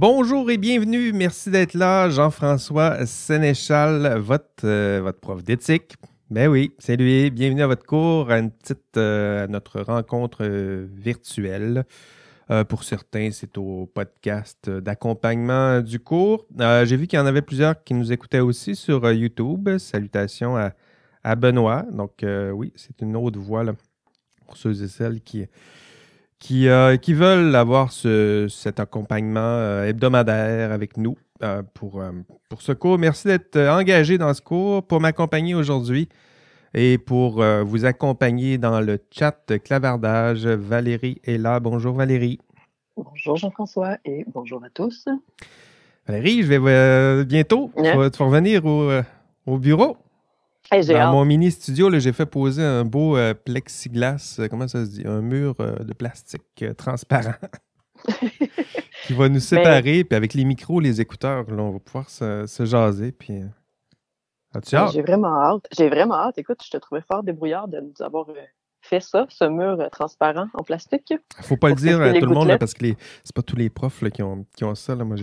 bonjour et bienvenue. Merci d'être là. Jean-François Sénéchal, votre, euh, votre prof d'éthique. Ben oui, c'est lui. Bienvenue à votre cours, à une petite, euh, notre rencontre euh, virtuelle. pour certains, c'est au podcast d'accompagnement du cours. J'ai vu qu'il y en avait plusieurs qui nous écoutaient aussi sur YouTube. Salutations à, Benoît. Donc oui, c'est une autre voix pour ceux et celles qui qui, euh, qui veulent avoir ce, cet accompagnement euh, hebdomadaire avec nous euh, pour, pour ce cours. Merci d'être engagé dans ce cours, pour m'accompagner aujourd'hui et pour vous accompagner dans le chat clavardage. Valérie est là. Bonjour Valérie. Bonjour Jean-François et bonjour à tous. Valérie, je vais bientôt. Tu, vas, revenir au, au bureau. Dans mon mini studio, j'ai fait poser un beau euh, plexiglas, euh, comment ça se dit, un mur euh, de plastique transparent qui va nous ben séparer. Puis avec les micros, les écouteurs, on va pouvoir se, jaser. Puis, as-tu ben, hâte? J'ai vraiment hâte. J'ai vraiment hâte. Écoute, je te trouvais fort débrouillard de nous avoir fait ça, ce mur transparent en plastique. Faut pas le dire à tout le monde parce que les... c'est pas tous les profs qui, ont, qui ont ça. Là. Moi,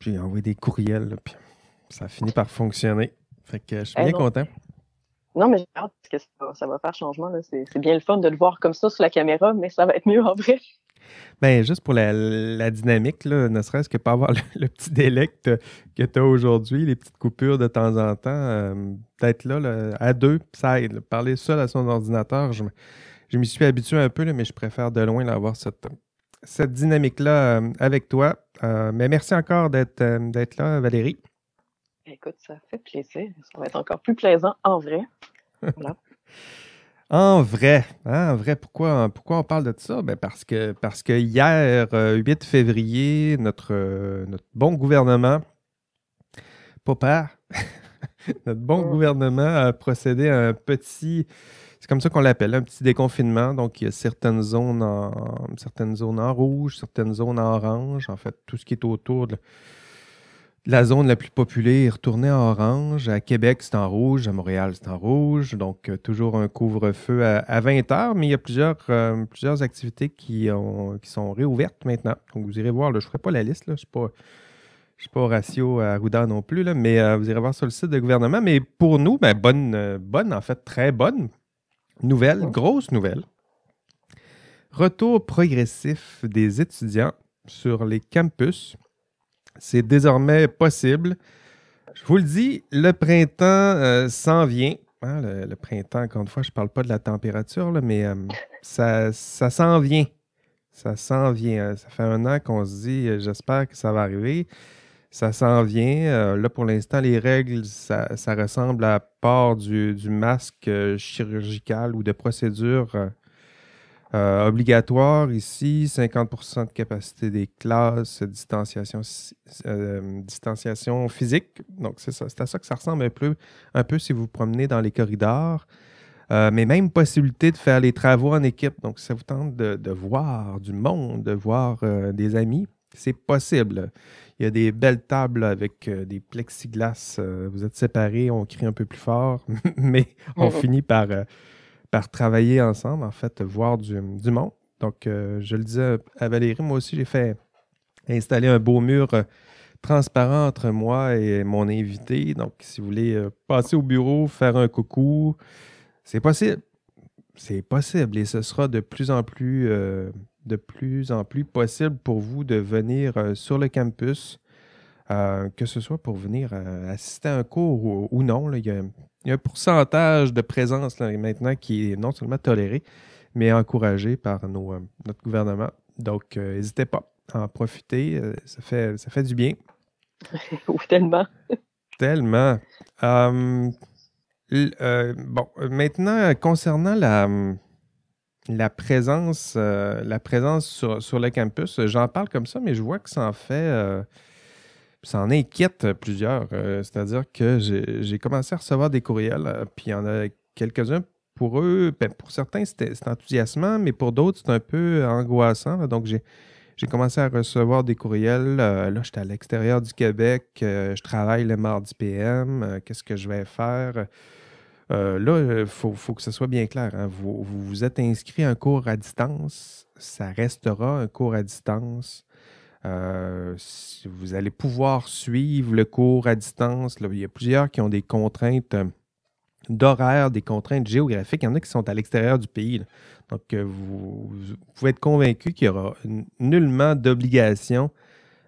j'ai envoyé des courriels, puis ça a fini par fonctionner. Fait que je suis bien content. Non, mais j'ai hâte parce que ça, va faire changement. C'est bien le fun de le voir comme ça sur la caméra, mais ça va être mieux en vrai. Ben, juste pour la, dynamique, là, ne serait-ce que pas avoir le, petit délai que tu as aujourd'hui, les petites coupures de temps en temps, euh, peut-être là, à deux, ça aide. Parler seul à son ordinateur, je, je m'y suis habitué un peu, là, mais je préfère de loin avoir cette, cette dynamique-là euh, avec toi. Euh, mais merci encore d'être là, Valérie. Écoute, ça fait plaisir. Ça va être encore plus plaisant en vrai. Voilà. En vrai, hein, en vrai, pourquoi, pourquoi on parle de ça? Ben parce, que, parce que hier, 8 euh, février, notre, euh, notre bon gouvernement, pas notre bon mmh. gouvernement a procédé à un petit, c'est comme ça qu'on l'appelle, un petit déconfinement. Donc, il y a certaines zones en, certaines zones en rouge, certaines zones en orange, en fait, tout ce qui est autour de la zone la plus populaire est retournée en orange. À Québec, c'est en rouge. À Montréal, c'est en rouge. Donc, euh, toujours un couvre-feu à, 20 heures. Mais il y a plusieurs, euh, plusieurs activités qui, ont, qui sont réouvertes maintenant. Donc, vous irez voir. je ne ferai pas la liste. Je ne suis pas, suis pas Horatio Arruda non plus. Là, mais euh, vous irez voir sur le site de gouvernement. Mais pour nous, ben, bonne, bonne, en fait, très bonne nouvelle, grosse nouvelle. Retour progressif des étudiants sur les campus. C'est désormais possible. Je vous le dis, le printemps euh, s'en vient. Hein, le, printemps, encore une fois, je ne parle pas de la température, mais euh, ça, ça s'en vient. Ça s'en vient. Ça fait un an qu'on se dit, euh, j'espère que ça va arriver. Ça s'en vient. là, pour l'instant, les règles, ça, ressemble à part du, du masque chirurgical ou de procédure euh, obligatoire ici, 50% de capacité des classes, distanciation, euh, distanciation physique. Donc, c'est ça. C'est à ça que ça ressemble un peu, un peu si vous promenez dans les corridors. Euh, mais même possibilité de faire les travaux en équipe. Donc, ça vous tente de, voir du monde, de voir des amis, c'est possible. Il y a des belles tables avec des plexiglas. vous êtes séparés, on crie un peu plus fort, mais on finit par par travailler ensemble, en fait, voir du, monde. Donc, euh, je le disais à Valérie, moi aussi, j'ai fait installer un beau mur euh, transparent entre moi et mon invité. Donc, si vous voulez euh, passer au bureau, faire un coucou, c'est possible. C'est possible et ce sera de plus en plus, de plus en plus possible pour vous de venir sur le campus, que ce soit pour venir assister à un cours ou, non. il y a il y a un pourcentage de présence maintenant qui est non seulement toléré, mais encouragé par nos, euh, notre gouvernement. Donc, euh, n'hésitez pas à en profiter. Euh, ça, fait, ça fait du bien. tellement. tellement. bon, maintenant, concernant la, la présence, la présence sur, sur le campus, j'en parle comme ça, mais je vois que ça en fait ça en inquiète plusieurs. Euh, c'est-à-dire que j'ai commencé à recevoir des courriels, euh, puis il y en a quelques-uns. Pour eux, ben, pour certains, c'était enthousiasmant, mais pour d'autres, c'est un peu angoissant. donc, j'ai commencé à recevoir des courriels. Euh, là, j'étais à l'extérieur du Québec. je travaille le mardi PM. Qu'est-ce que je vais faire? là, il faut, que ce soit bien clair. Hein. Vous, vous, vous êtes inscrit à un cours à distance. Ça restera un cours à distance. Vous allez pouvoir suivre le cours à distance. il y a plusieurs qui ont des contraintes d'horaire, des contraintes géographiques. Il y en a qui sont à l'extérieur du pays. Donc, vous, pouvez être convaincu qu'il n'y aura nullement d'obligation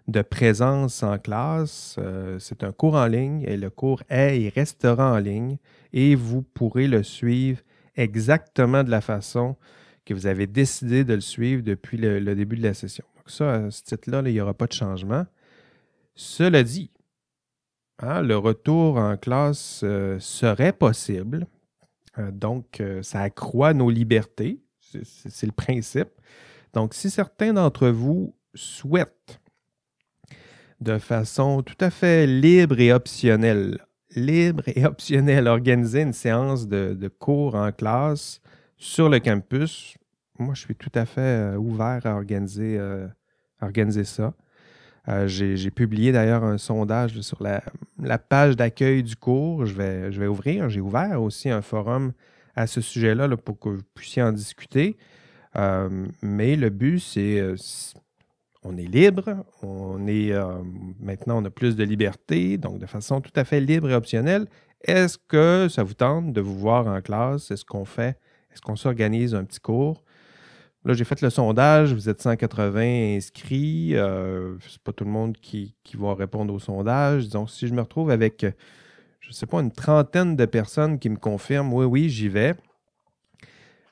de présence en classe. Euh, c'est un cours en ligne et le cours est et restera en ligne et vous pourrez le suivre exactement de la façon que vous avez décidé de le suivre depuis le, début de la session. Ça, à ce titre-là, il n'y aura pas de changement. Cela dit, hein, le retour en classe euh, serait possible. Euh, donc, ça accroît nos libertés. C'est le principe. Donc, si certains d'entre vous souhaitent de façon tout à fait libre et optionnelle. Libre et optionnelle, organiser une séance de, cours en classe sur le campus. Moi, je suis tout à fait euh, ouvert à organiser, euh, organiser ça. Euh, j'ai publié d'ailleurs un sondage sur la, page d'accueil du cours. Je vais, je vais ouvrir. J'ai ouvert aussi un forum à ce sujet-là là, pour que vous puissiez en discuter. mais le but, c'est on est libre, on est euh, maintenant on a plus de liberté, donc de façon tout à fait libre et optionnelle. Est-ce que ça vous tente de vous voir en classe? Est-ce qu'on fait, est-ce qu'on s'organise un petit cours? Là, j'ai fait le sondage, vous êtes 180 inscrits. Euh, c'est pas tout le monde qui, qui, va répondre au sondage. Donc, si je me retrouve avec, je ne sais pas, une trentaine de personnes qui me confirment oui, oui, j'y vais,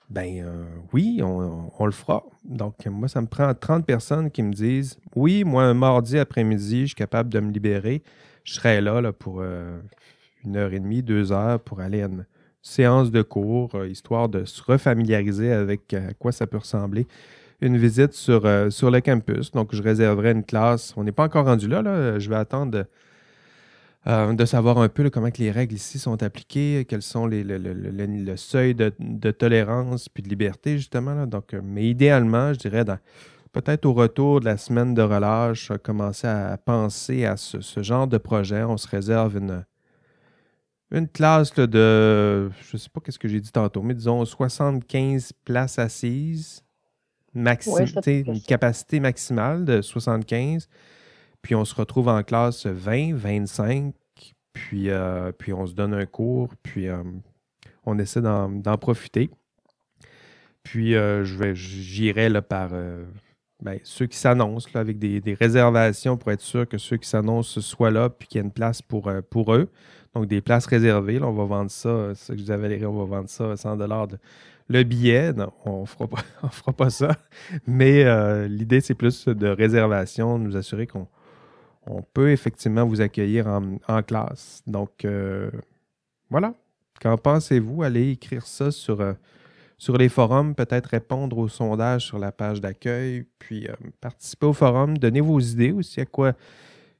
ben euh, oui, on, le fera. Donc, moi, ça me prend 30 personnes qui me disent Oui, moi, un mardi après-midi, je suis capable de me libérer. Je serai là, là pour euh, une heure et demie, deux heures pour aller à séance de cours, euh, histoire de se refamiliariser avec à quoi ça peut ressembler. Une visite sur, sur le campus. Donc, je réserverai une classe. On n'est pas encore rendu là, là. Je vais attendre euh, de savoir un peu comment les règles ici sont appliquées, quels sont les, le, seuil de, tolérance puis de liberté, justement. Donc, euh, mais idéalement, je dirais, peut-être au retour de la semaine de relâche, commencer à penser à ce, genre de projet. On se réserve une, une classe de, je ne sais pas qu'est-ce que j'ai dit tantôt, mais disons 75 places assises, une capacité maximale de 75. Puis on se retrouve en classe 20, 25, puis, euh, puis on se donne un cours, puis euh, on essaie d'en profiter. Puis euh, j'irai par ben, ceux qui s'annoncent avec des, réservations pour être sûr que ceux qui s'annoncent soient là, puis qu'il y ait une place pour, pour eux. Donc des places réservées. on va vendre ça, ce que je avais on va vendre ça à 100 de, le billet. Non, on ne fera, pas ça. Mais l'idée, c'est plus de réservation, nous assurer qu'on on peut effectivement vous accueillir en, classe. Donc, euh, voilà. Qu'en pensez-vous? Allez écrire ça sur, euh, sur les forums, peut-être répondre aux sondages sur la page d'accueil, puis euh, participer au forum. Donnez vos idées aussi à quoi,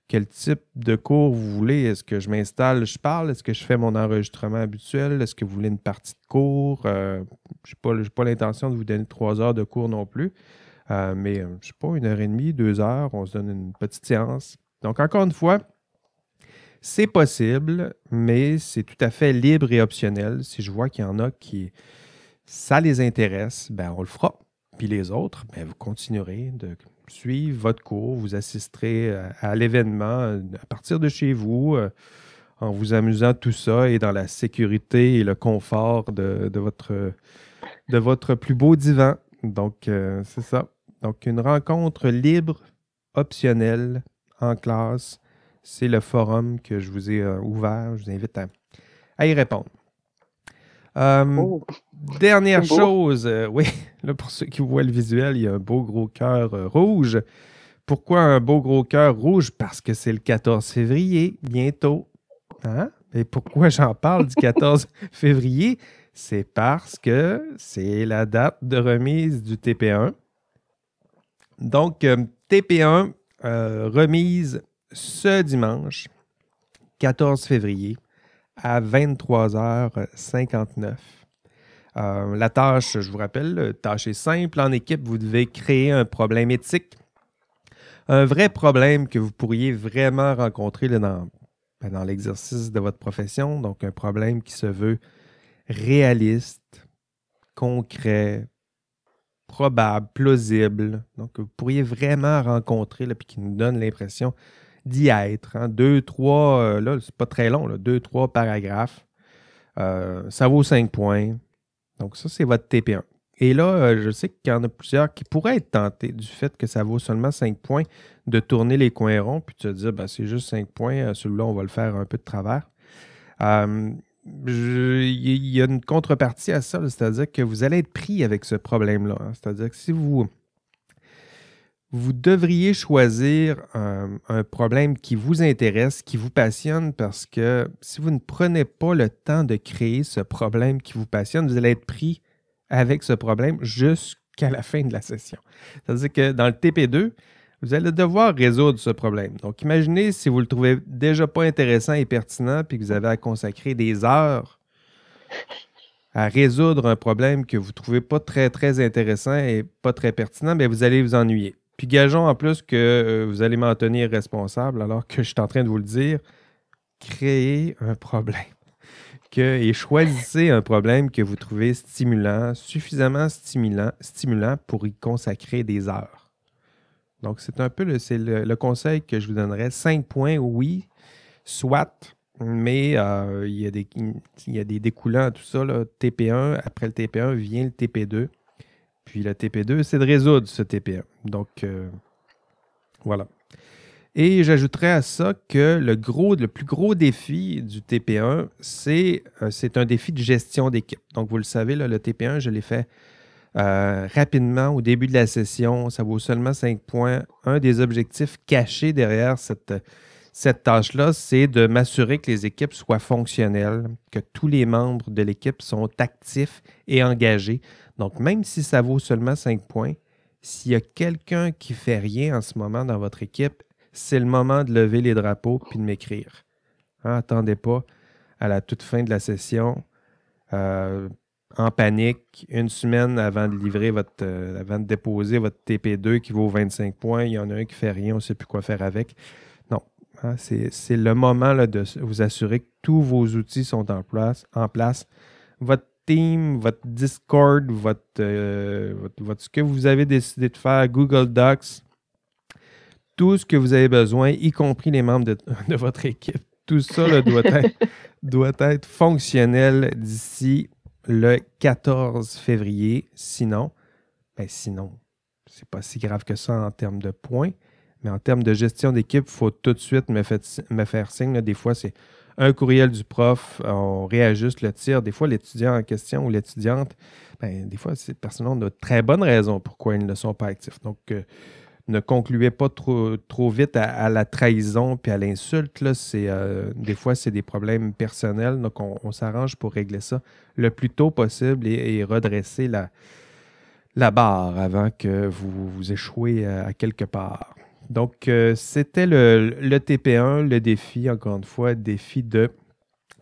quel type de cours vous voulez. Est-ce que je m'installe, je parle? Est-ce que je fais mon enregistrement habituel? Est-ce que vous voulez une partie de cours? je n'ai pas, l'intention de vous donner trois heures de cours non plus. mais je ne sais pas, une heure et demie, deux heures, on se donne une petite séance donc, encore une fois, c'est possible, mais c'est tout à fait libre et optionnel. Si je vois qu'il y en a qui ça les intéresse, ben on le fera. Puis les autres, ben vous continuerez de suivre votre cours, vous assisterez à, l'événement à partir de chez vous, euh, en vous amusant tout ça et dans la sécurité et le confort de, votre, plus beau divan. Donc, euh, c'est ça. Donc, une rencontre libre, optionnelle, en classe, c'est le forum que je vous ai euh, ouvert. Je vous invite à, y répondre. Euh, oh. Dernière chose, euh, oui, là pour ceux qui voient le visuel, il y a un beau gros cœur rouge. Pourquoi un beau gros cœur rouge? Parce que c'est le 14 février, bientôt. Hein? Et pourquoi j'en parle du 14 février? C'est parce que c'est la date de remise du TP1. Donc, TP1, euh, remise ce dimanche, 14 février, à 23h59. Euh, la tâche, je vous rappelle, la tâche est simple. En équipe, vous devez créer un problème éthique. Un vrai problème que vous pourriez vraiment rencontrer dans, ben, dans l'exercice de votre profession. Donc, un problème qui se veut réaliste, concret, probable, plausible, donc vous pourriez vraiment rencontrer, puis qui nous donne l'impression d'y être. Hein. Deux, trois, euh, là, c'est pas très long, deux, trois paragraphes. Euh, ça vaut cinq points. Donc, ça, c'est votre TP1. Et là, euh, je sais qu'il y en a plusieurs qui pourraient être tentés du fait que ça vaut seulement 5 points de tourner les coins ronds, puis de se dire, ben, c'est juste 5 points, celui-là, on va le faire un peu de travers. il y a une contrepartie à ça, c'est-à-dire que vous allez être pris avec ce problème-là. Hein. C'est-à-dire que si vous vous devriez choisir un, problème qui vous intéresse, qui vous passionne, parce que si vous ne prenez pas le temps de créer ce problème qui vous passionne, vous allez être pris avec ce problème jusqu'à la fin de la session. C'est-à-dire que dans le TP2, vous allez devoir résoudre ce problème. Donc, imaginez si vous le trouvez déjà pas intéressant et pertinent, puis que vous avez à consacrer des heures à résoudre un problème que vous ne trouvez pas très, très intéressant et pas très pertinent, mais vous allez vous ennuyer. Puis gageons en plus que euh, vous allez m'en tenir responsable alors que je suis en train de vous le dire. Créez un problème. Que, et choisissez un problème que vous trouvez stimulant, suffisamment stimulant, stimulant pour y consacrer des heures. Donc, c'est un peu le, le, conseil que je vous donnerais. Cinq points, oui, soit, mais euh, il, y a des, il y a des découlants à tout ça. Là. TP1, après le TP1 vient le TP2. Puis la TP2, c'est de résoudre ce TP1. Donc, euh, voilà. Et j'ajouterais à ça que le, plus gros défi du TP1, c'est euh, un défi de gestion d'équipe. Donc, vous le savez, le TP1, je l'ai fait euh, rapidement au début de la session. Ça vaut seulement 5 points. Un des objectifs cachés derrière cette, cette tâche-là, c'est de m'assurer que les équipes soient fonctionnelles, que tous les membres de l'équipe sont actifs et engagés. Donc, même si ça vaut seulement 5 points, s'il y a quelqu'un qui ne fait rien en ce moment dans votre équipe, c'est le moment de lever les drapeaux puis de m'écrire. Hein, attendez pas à la toute fin de la session, euh, en panique, une semaine avant de livrer votre, euh, avant de déposer votre TP2 qui vaut 25 points, il y en a un qui fait rien, on ne sait plus quoi faire avec. Hein, c'est le moment là, de vous assurer que tous vos outils sont en place. En place. Votre Team, votre Discord, euh, votre, ce que vous avez décidé de faire, Google Docs, tout ce que vous avez besoin, y compris les membres de, votre équipe. Tout ça doit, être, doit être fonctionnel d'ici le 14 février. Sinon, ben sinon, c'est pas si grave que ça en termes de points. Mais en termes de gestion d'équipe, il faut tout de suite me, faire signe. Des fois, c'est un courriel du prof, on réajuste le tir. Des fois, l'étudiant en question ou l'étudiante, ben, des fois, ces personnes ont de très bonnes raisons pourquoi ils ne sont pas actifs. Donc, euh, ne concluez pas trop, trop vite à, la trahison puis à l'insulte. Euh, des fois, c'est des problèmes personnels. Donc, on, s'arrange pour régler ça le plus tôt possible et, redresser la, barre avant que vous, vous échouez à quelque part. Donc, euh, c'était le, TP1, le défi, encore une fois, défi de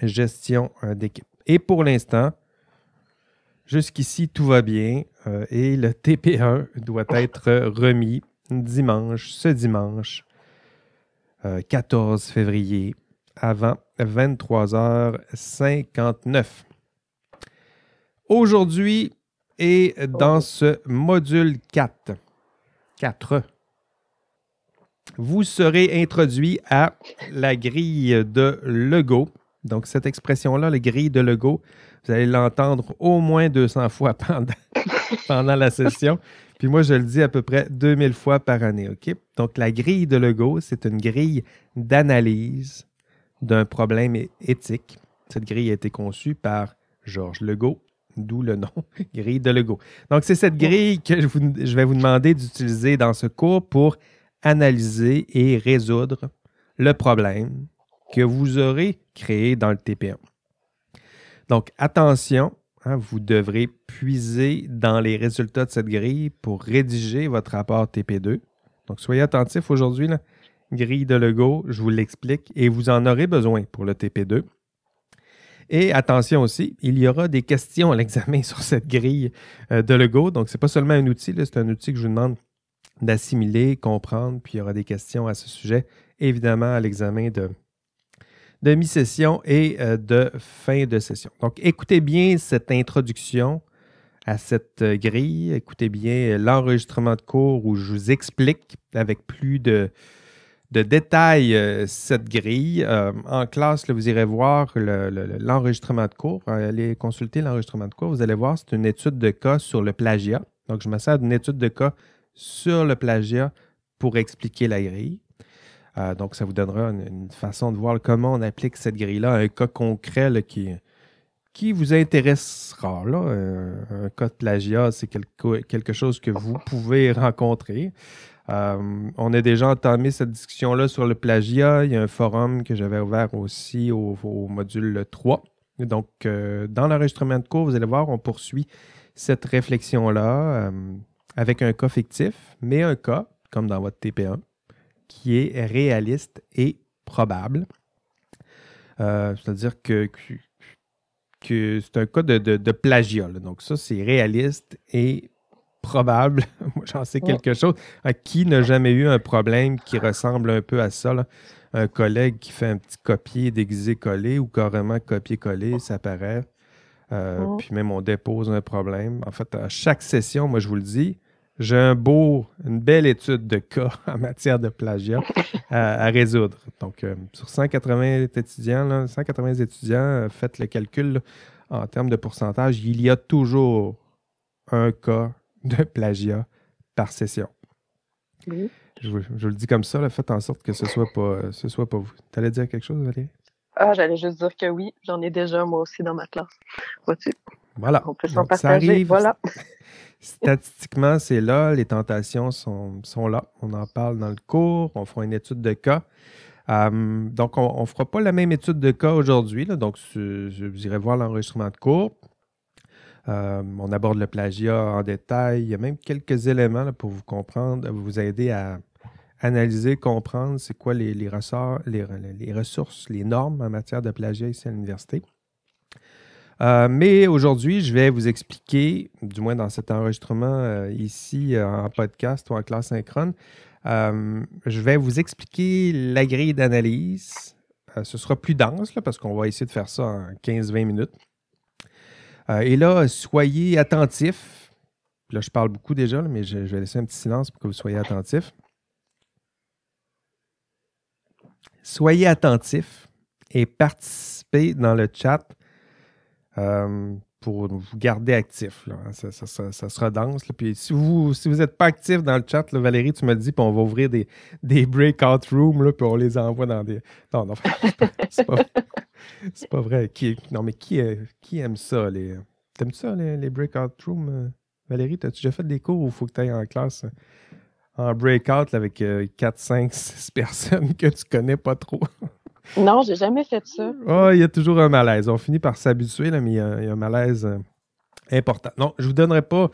gestion euh, d'équipe. Et pour l'instant, jusqu'ici, tout va bien euh, et le TP1 doit être remis dimanche, ce dimanche, 14 février, avant 23h59. Aujourd'hui et dans ce module 4, 4, vous serez introduit à la grille de Lego. Donc, cette expression-là, la grille de Lego, vous allez l'entendre au moins 200 fois pendant, pendant la session. Puis moi, je le dis à peu près 2000 fois par année. OK? Donc, la grille de Lego, c'est une grille d'analyse d'un problème éthique. Cette grille a été conçue par Georges Legault, d'où le nom, grille de Lego. Donc, c'est cette grille que je, je vais vous demander d'utiliser dans ce cours pour analyser et résoudre le problème que vous aurez créé dans le TP1. Donc, attention, hein, vous devrez puiser dans les résultats de cette grille pour rédiger votre rapport TP2. Donc, soyez attentifs aujourd'hui. Grille de Lego, je vous l'explique et vous en aurez besoin pour le TP2. Et attention aussi, il y aura des questions à l'examen sur cette grille euh, de Lego. Donc, ce n'est pas seulement un outil, c'est un outil que je vous demande d'assimiler, comprendre, puis il y aura des questions à ce sujet, évidemment, à l'examen de, de mi-session et euh, de fin de session. Donc, écoutez bien cette introduction à cette grille. Écoutez bien l'enregistrement de cours où je vous explique avec plus de, de détails cette grille. en classe, vous irez voir l'enregistrement de cours. Allez consulter l'enregistrement de cours. Vous allez voir, c'est une étude de cas sur le plagiat. Donc, je me d'une étude de cas sur le plagiat pour expliquer la grille. Euh, donc, ça vous donnera une, façon de voir comment on applique cette grille-là un cas concret qui, qui vous intéressera. Là. Un, cas de plagiat, c'est quelque, quelque, chose que vous pouvez rencontrer. Euh, on a déjà entamé cette discussion-là sur le plagiat. Il y a un forum que j'avais ouvert aussi au, module 3. Donc, euh, dans l'enregistrement de cours, vous allez voir, on poursuit cette réflexion-là avec un cas fictif, mais un cas, comme dans votre TP1, qui est réaliste et probable. Euh, c'est-à-dire que, que, c'est un cas de, plagiat. Donc, ça, c'est réaliste et probable. Moi, j'en sais quelque chose. qui n'a jamais eu un problème qui ressemble un peu à ça? Un collègue qui fait un petit copier déguisé-collé ou carrément copier-coller, ça paraît. Euh, puis même on dépose un problème. En fait, à chaque session, moi je vous le dis, j'ai un beau, une belle étude de cas en matière de plagiat à, résoudre. Donc, euh, sur 180 étudiants, 180 étudiants, euh, faites le calcul en termes de pourcentage, il y a toujours un cas de plagiat par session. Je, vous, le dis comme ça, faites en sorte que ce soit pas, ce soit pas vous. Tu allais dire quelque chose, Valérie? Ah, j'allais juste dire que oui, j'en ai déjà moi aussi dans ma classe. Vois-tu? Voilà. On peut s'en partager. Voilà. Statistiquement, c'est là, les tentations sont, là. On en parle dans le cours, on fera une étude de cas. Hum, donc, on ne fera pas la même étude de cas aujourd'hui. Donc, vous irez voir l'enregistrement de cours. Hum, on aborde le plagiat en détail. Il y a même quelques éléments pour vous comprendre, vous aider à analyser, comprendre c'est quoi les, ressorts, les, ressources, les normes en matière de plagiat ici à l'université. Euh, mais aujourd'hui, je vais vous expliquer, du moins dans cet enregistrement euh, ici euh, en podcast ou en classe synchrone, je vais vous expliquer la grille d'analyse. ce sera plus dense parce qu'on va essayer de faire ça en 15-20 minutes. et là, soyez attentifs. Là, je parle beaucoup déjà, mais je vais laisser un petit silence pour que vous soyez attentifs. Soyez attentifs et participez dans le chat euh, pour vous garder actif. Ça, sera dense. Puis si vous si vous n'êtes pas actif dans le chat, Valérie, tu me dis, puis on va ouvrir des, des breakout rooms, puis on les envoie dans des. Non, non, c'est pas, pas, vrai. Qui, non, mais qui, euh, qui aime ça? Les... T'aimes ça, les, les, breakout rooms? Euh? Valérie, as-tu déjà fait des cours où il faut que tu ailles en classe en breakout avec 4, 5, 6 personnes que tu connais pas trop? Non, j'ai jamais fait ça. Oh, il y a toujours un malaise. On finit par s'habituer, mais il y, a, un malaise euh, important. Non, je vous donnerai pas,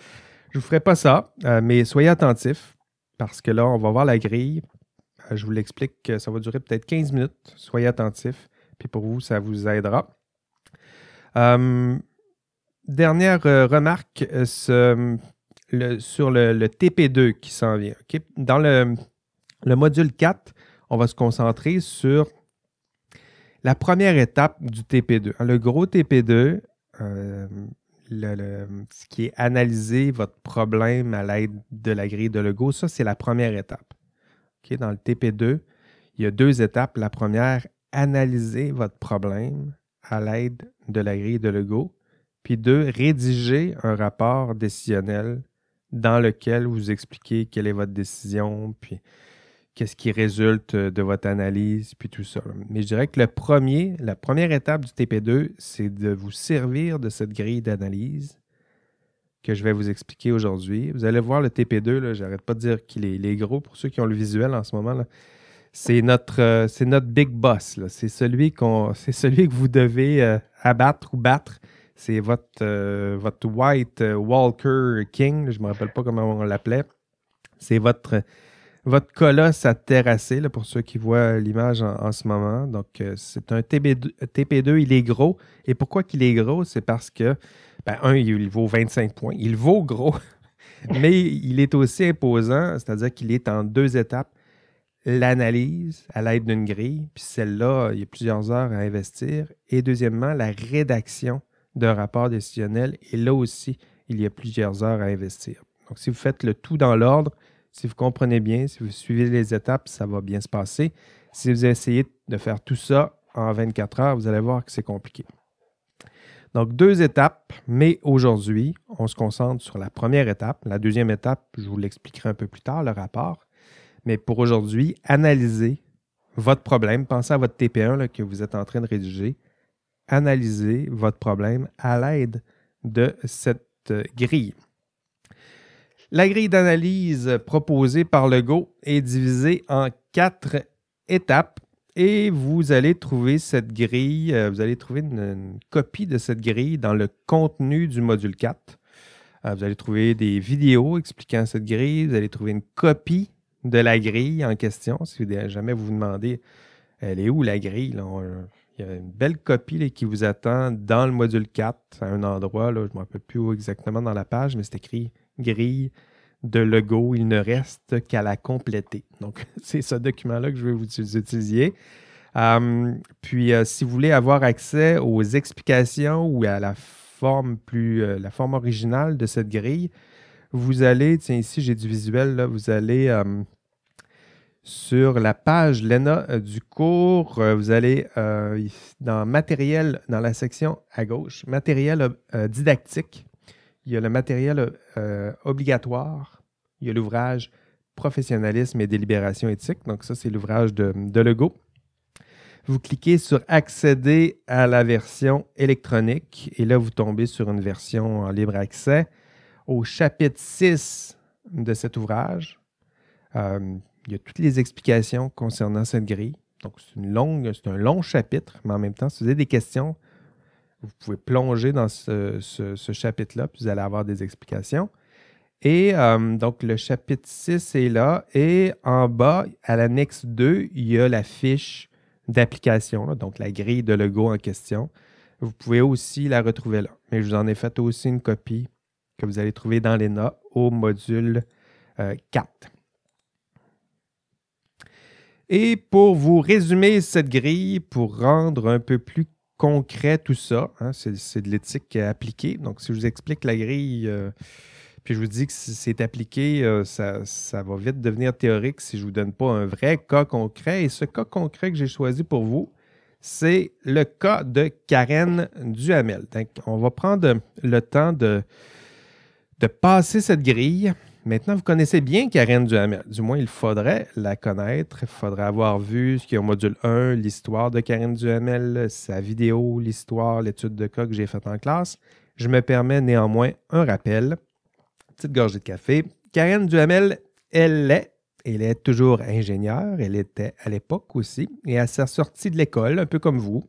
je vous ferai pas ça, euh, mais soyez attentifs parce que là, on va voir la grille. Euh, je vous l'explique que ça va durer peut-être 15 minutes. Soyez attentifs. Puis pour vous, ça vous aidera. dernière remarque sur le, TP2 qui s'en vient. Dans le, le module 4, on va se concentrer sur la première étape du TP2. Le gros TP2, euh, ce qui est analyser votre problème à l'aide de la grille de Lego, ça, c'est la première étape. Dans le TP2, il y a deux étapes. La première, analyser votre problème à l'aide de la grille de Lego. Puis deux, rédiger un rapport décisionnel dans lequel vous expliquez quelle est votre décision, puis qu'est-ce qui résulte euh, de votre analyse, puis tout ça. Mais je dirais que le premier, la première étape du TP2, c'est de vous servir de cette grille d'analyse que je vais vous expliquer aujourd'hui. Vous allez voir le TP2, j'arrête pas de dire qu'il est, gros pour ceux qui ont le visuel en ce moment. C'est notre, euh, c'est notre big boss. C'est celui, qu'on, c'est celui que vous devez euh, abattre ou battre. C'est votre, votre White Walker King. Je ne me rappelle pas comment on l'appelait. C'est votre votre colosse à terrasser, pour ceux qui voient l'image en, ce moment. Donc, euh, c'est un TP2, TP2, il est gros. Et pourquoi qu'il est gros? C'est parce que, ben, un, il vaut 25 points. Il vaut gros, mais il est aussi imposant, c'est-à-dire qu'il est en deux étapes. L'analyse à l'aide d'une grille, puis celle-là, il y a plusieurs heures à investir. Et deuxièmement, la rédaction d'un rapport décisionnel. Et là aussi, il y a plusieurs heures à investir. Donc, si vous faites le tout dans l'ordre, si vous comprenez bien, si vous suivez les étapes, ça va bien se passer. Si vous essayez de faire tout ça en 24 heures, vous allez voir que c'est compliqué. Donc, deux étapes, mais aujourd'hui, on se concentre sur la première étape. La deuxième étape, je vous l'expliquerai un peu plus tard, le rapport. Mais pour aujourd'hui, analysez votre problème. Pensez à votre TP1 que vous êtes en train de rédiger. Analysez votre problème à l'aide de cette euh, grille. La grille d'analyse proposée par le Go est divisée en quatre étapes et vous allez trouver cette grille, euh, vous allez trouver une, copie de cette grille dans le contenu du module 4. Euh, vous allez trouver des vidéos expliquant cette grille, vous allez trouver une copie de la grille en question. Si jamais vous vous demandez, elle est où la grille? il y a une belle copie qui vous attend dans le module 4, à un endroit, je ne me rappelle plus où exactement dans la page, mais c'est écrit grille de logo, il ne reste qu'à la compléter. Donc, c'est ce document-là que je vais vous utiliser. Hum, puis, euh, si vous voulez avoir accès aux explications ou à la forme plus, euh, la forme originale de cette grille, vous allez, tiens, ici j'ai du visuel, vous allez sur la page Lena euh, du cours, vous allez dans matériel, dans la section à gauche, matériel didactique il y a le matériel euh, obligatoire, il y a l'ouvrage Professionnalisme et délibération éthique. Donc, ça, c'est l'ouvrage de, Legault. Vous cliquez sur Accéder à la version électronique et là, vous tombez sur une version en libre accès. Au chapitre 6 de cet ouvrage, euh, il y a toutes les explications concernant cette grille. Donc, c'est, c'est un long chapitre, mais en même temps, si vous avez des questions, vous pouvez plonger dans ce, chapitre-là, puis vous allez avoir des explications. Et euh, donc, le chapitre 6 est là. Et en bas, à l'annexe 2, il y a la fiche d'application, donc la grille de logo en question. Vous pouvez aussi la retrouver là. Mais je vous en ai fait aussi une copie que vous allez trouver dans notes au module 4. Euh, Et pour vous résumer cette grille, pour rendre un peu plus concret tout ça. Hein, c'est de l'éthique appliquée. Donc, si je vous explique la grille, euh, puis je vous dis que c'est appliqué, euh, ça, va vite devenir théorique si je ne vous donne pas un vrai cas concret. Et ce cas concret que j'ai choisi pour vous, c'est le cas de Karen Duhamel. Donc, on va prendre le temps de passer cette grille Maintenant, vous connaissez bien Karen Duhamel. Du moins, il faudrait la connaître. Il faudrait avoir vu ce qui est au module 1, l'histoire de Karen Duhamel, sa vidéo, l'histoire, l'étude de cas que j'ai faite en classe. Je me permets néanmoins un rappel. Petite gorgée de café. Karen Duhamel, elle est, elle est toujours ingénieure. Elle était à l'époque aussi. Et à sa sortie de l'école, un peu comme vous,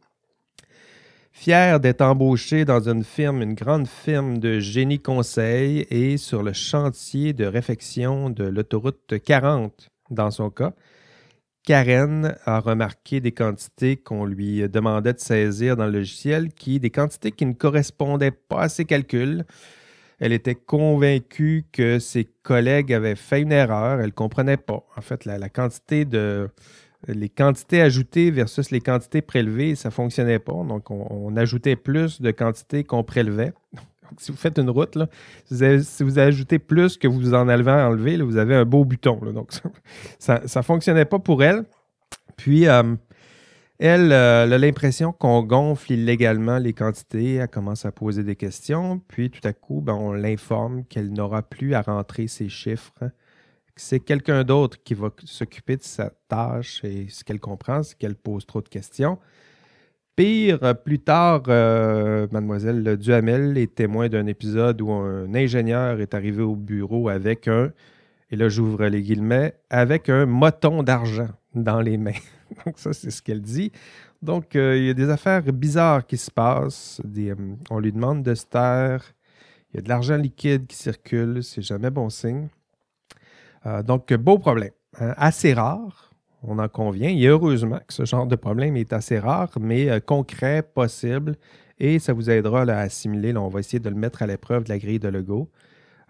Fier d'être embauché dans une firme, une grande firme de génie conseil et sur le chantier de réfection de l'autoroute 40 dans son cas, Karen a remarqué des quantités qu'on lui demandait de saisir dans le logiciel, qui des quantités qui ne correspondaient pas à ses calculs. Elle était convaincue que ses collègues avaient fait une erreur. Elle ne comprenait pas. En fait, la quantité de, les quantités ajoutées versus les quantités prélevées, ça ne fonctionnait pas. Donc, on, ajoutait plus de quantités qu'on prélevait. Donc, si vous faites une route, si, vous ajoutez plus que vous en avez enlevé, vous avez un beau buton. donc, ça ne fonctionnait pas pour elle. Puis, euh, elle, euh, elle a l'impression qu'on gonfle illégalement les quantités. Elle commence à poser des questions. Puis, tout à coup, ben, on l'informe qu'elle n'aura plus à rentrer ses chiffres c'est quelqu'un d'autre qui va s'occuper de sa tâche et ce qu'elle comprend, c'est qu'elle pose trop de questions. Pire, plus tard, euh, mademoiselle Duhamel est témoin d'un épisode où un ingénieur est arrivé au bureau avec un, et là j'ouvre les guillemets, avec un moton d'argent dans les mains. Donc ça, c'est ce qu'elle dit. Donc, euh, il y a des affaires bizarres qui se passent. Euh, on lui demande de se taire. Il y a de l'argent liquide qui circule. C'est jamais bon signe. Euh, donc, beau problème. Hein. assez rare, on en convient. Et heureusement que ce genre de problème est assez rare, mais euh, concret, possible. Et ça vous aidera à assimiler. on va essayer de le mettre à l'épreuve de la grille de Lego.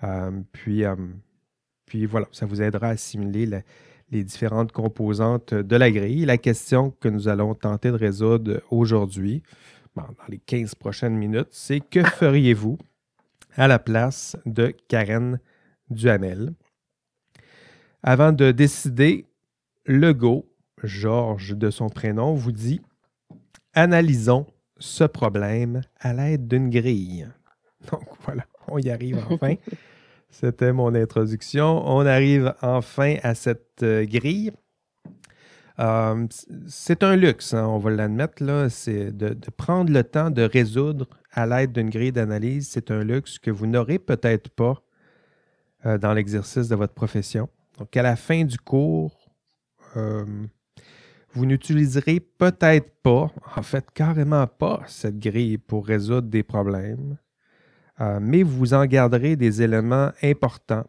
Euh, puis, puis voilà, ça vous aidera à assimiler les différentes composantes de la grille. La question que nous allons tenter de résoudre aujourd'hui, dans les 15 prochaines minutes, c'est que feriez-vous à la place de Karen Duhamel? Avant de décider, Legault, Georges de son prénom, vous dit Analysons ce problème à l'aide d'une grille. Donc voilà, on y arrive enfin. C'était mon introduction. On arrive enfin à cette euh, grille. Euh, c'est un luxe, hein, on va l'admettre, là, c'est de, prendre le temps de résoudre à l'aide d'une grille d'analyse. C'est un luxe que vous n'aurez peut-être pas euh, dans l'exercice de votre profession. Donc, à la fin du cours, vous n'utiliserez peut-être pas, en fait, carrément pas cette grille pour résoudre des problèmes. Euh, mais vous en garderez des éléments importants.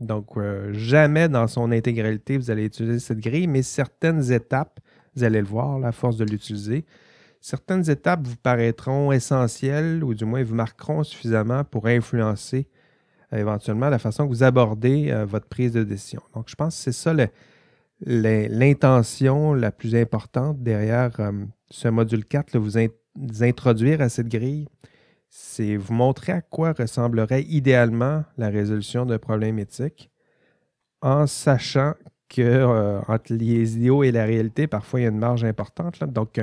Donc, euh, jamais dans son intégralité, vous allez utiliser cette grille, mais certaines étapes, vous allez le voir, la force de l'utiliser, certaines étapes vous paraîtront essentielles ou du moins vous marqueront suffisamment pour influencer euh, éventuellement la façon que vous abordez votre prise de décision. Donc, je pense que c'est ça l'intention la plus importante derrière ce module 4, vous, introduire à cette grille c'est vous montrer à quoi ressemblerait idéalement la résolution d'un problème éthique en sachant que euh, entre les idéaux et la réalité, parfois il y a une marge importante. Donc,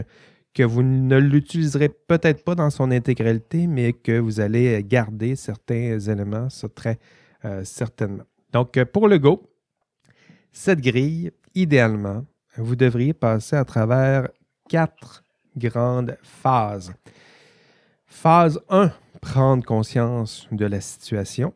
que vous ne l'utiliserez peut-être pas dans son intégralité, mais que vous allez garder certains éléments, ça très euh, certainement. Donc, pour le Go, cette grille, idéalement, vous devriez passer à travers quatre grandes phases. Phase 1, prendre conscience de la situation.